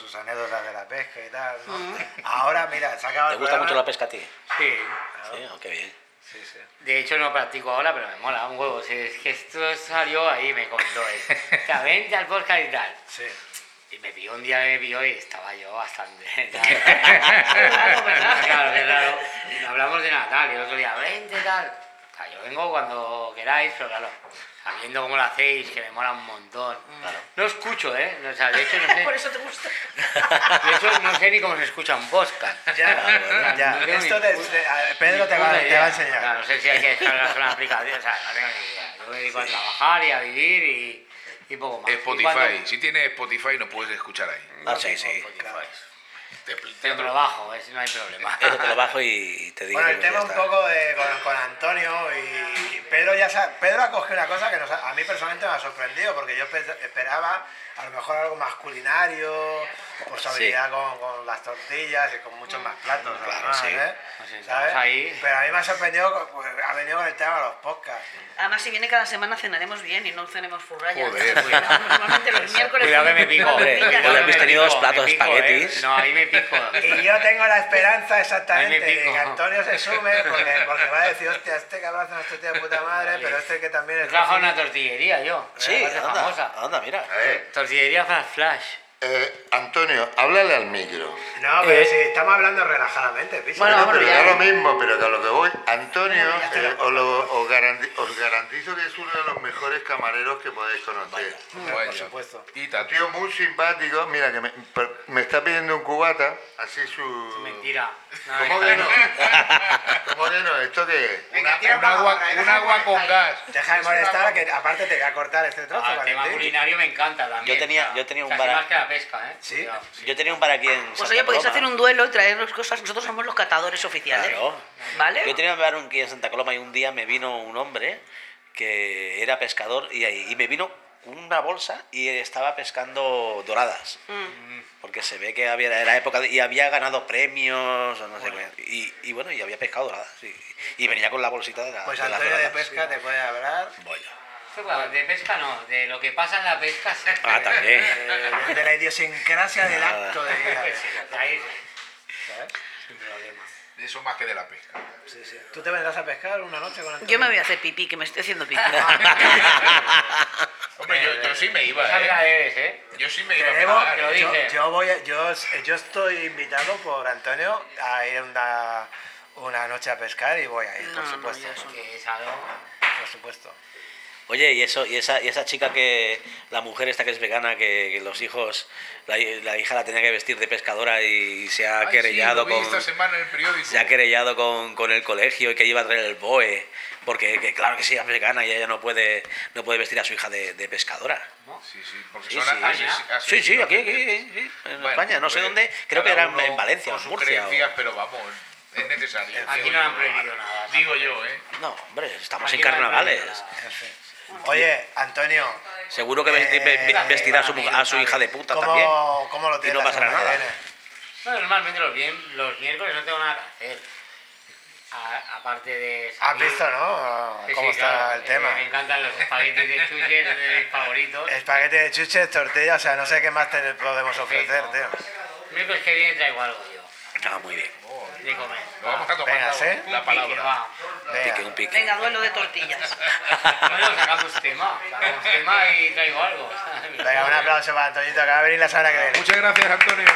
Sus anécdotas de la pesca y tal, ¿no? Ahora, mira, se acaba ¿Te gusta mucho la pesca a ti? Sí. Sí, oh, qué bien. Sí, sí. De hecho no practico ahora, pero me mola un huevo. Si es que esto salió ahí, me contó él. [laughs] O sea, vente al podcast y tal. Sí. Y me pilló un día, me pilló y estaba yo bastante. [laughs] [laughs] claro, ¿verdad? Claro, claro. Y hablamos de Natal y el otro día, vente tal. O sea, yo vengo cuando queráis, pero claro, sabiendo cómo lo hacéis, que me mola un montón. No escucho, ¿eh? O sea, de hecho no [laughs] sé. Por eso te gusta. [laughs] De hecho, no sé ni cómo se escucha un podcast. [laughs] Ya, ya. No Esto ni Pedro te va, te va a enseñar. O sea, no sé si hay que descargarse una aplicación, o sea, no tengo ni idea. Yo me dedico a trabajar y a vivir y, y poco más. Spotify. cuando- Si tienes Spotify, nos puedes escuchar ahí. Ah, sí, sí. Te- Te lo bajo, ese no hay problema. [laughs] Eso te lo bajo y te digo. Bueno, el tema un poco de, con, con Antonio y Pedro ya sa- Pedro ha cogido una cosa que nos ha- a mí personalmente me ha sorprendido porque yo pe- esperaba a lo mejor algo más culinario, su Sí. con, con las tortillas y con muchos más platos, Claro, además, sí. ¿eh? Pues ¿Sabes? ahí. Pero a mí me ha sorprendido, pues, ha venido con el tema de los podcasts. Además, si viene cada semana cenaremos bien y no cenemos furrayas. Joder. Normalmente los miércoles. Cuidado que me pico. Hombre, Cuidado que me tenido dos platos me pico, espaguetis. ¿eh? No, ahí me pico. Y yo tengo la esperanza exactamente de que Antonio se sume porque, porque va a decir, hostia, este cabrón hace una tortilla de puta madre, pero este que también He es... trabajado en una tortillería yo. Sí, anda, famosa. anda, mira. Tortillería Flash Flash. Eh, Antonio, háblale al micro. No, pero si estamos hablando relajadamente, piso. Bueno, Bueno, pero ya. da lo mismo, pero que a lo que voy, Antonio, eh, os, lo- os garanti- os garantizo que es uno de los mejores camareros que podéis conocer. Vaya. por supuesto. Y Un tío muy simpático, mira que me, está pidiendo un cubata, así su... Mentira. No, ¿Cómo que no? [laughs] ¿Cómo que no? ¿Esto qué es? Venga, Una- tira un agua, un con gas. Deja de molestar, que aparte te voy a cortar este trozo. Ah, el tema culinario me encanta también. Yo tenía- yo tenía un casi pesca, ¿eh? Sí. Cuidado. Yo tenía un bar aquí en Pues Santa oye, podéis Coloma. hacer un duelo y traernos cosas. Nosotros somos los catadores oficiales. Claro. ¿Vale? Yo tenía un bar aquí en Santa Coloma y un día me vino un hombre que era pescador y, y me vino una bolsa y estaba pescando doradas. Mm. Porque se ve que había, era época de- y había ganado premios o no sé qué. Y, y bueno, y había pescado doradas. Y, y venía con la bolsita de, la, Pues de las Antonio de. Pesca te puede hablar Vaya. Sí, bueno, De pesca no, de lo que pasa en la pesca sí. Ah, también. eh, de la idiosincrasia del Nada. acto de ahí sí. Sin problema. Eso más que de la pesca. Sí, sí. ¿Tú te vendrás a pescar una noche con Antonio? Yo me voy a hacer pipí, que me estoy haciendo pipí. [laughs] Hombre, yo, yo sí me iba, ¿eh? ¿eh? Yo sí me iba a lo ¿eh? yo, dije. yo voy a- yo, yo estoy invitado por Antonio a ir una, una noche a pescar y voy a ir, por No, no, supuesto. yo algo... por supuesto. Oye, y eso, y esa, y esa chica que, la mujer esta que es vegana, que, que los hijos, la, la hija la tenía que vestir de pescadora y se ha Ay, sí, querellado vi con, esta semana en el periódico. se ha querellado con, con el colegio y que iba a traer el BOE, porque que claro que sí, es vegana y ella no puede, no puede vestir a su hija de, de pescadora. Sí, sí, porque Sí, son sí, ases- sí. Sí, sí, aquí, aquí, sí, sí, en Bueno, España, no sé pues, dónde, creo que era en- Valencia o en Murcia. o- creencias, pero vamos, es necesario. Aquí no han prohibido nada. Digo yo, ¿eh? No, hombre, estamos Aquí en no carnavales. nada. Oye, Antonio, Seguro que Eh, vestirá a su, a su hija de puta también. ¿cómo, cómo lo Y tienes no la pasará nada. viene? No, normalmente los, bien- los miércoles no tengo nada que hacer. A- aparte de... Has salir- visto, ¿no? Sí, ¿Cómo sí, está claro, el eh, tema? me encantan los espaguetis de chuches, de mis favoritos. Espaguete de chuches, tortilla, o sea, no sé qué más te podemos ofrecer, Perfecto. tío. Miércoles que viene traigo algo yo. Ah, muy bien. Lo vamos a tomar Venga, la, ¿sí? la palabra. Pique, Venga. un pique. Venga, duelo de tortillas. Bueno, sacamos tema. Sacamos tema y traigo algo. Venga, un aplauso para Antoñito, que va a venir la semana que viene. Muchas gracias, Antonio.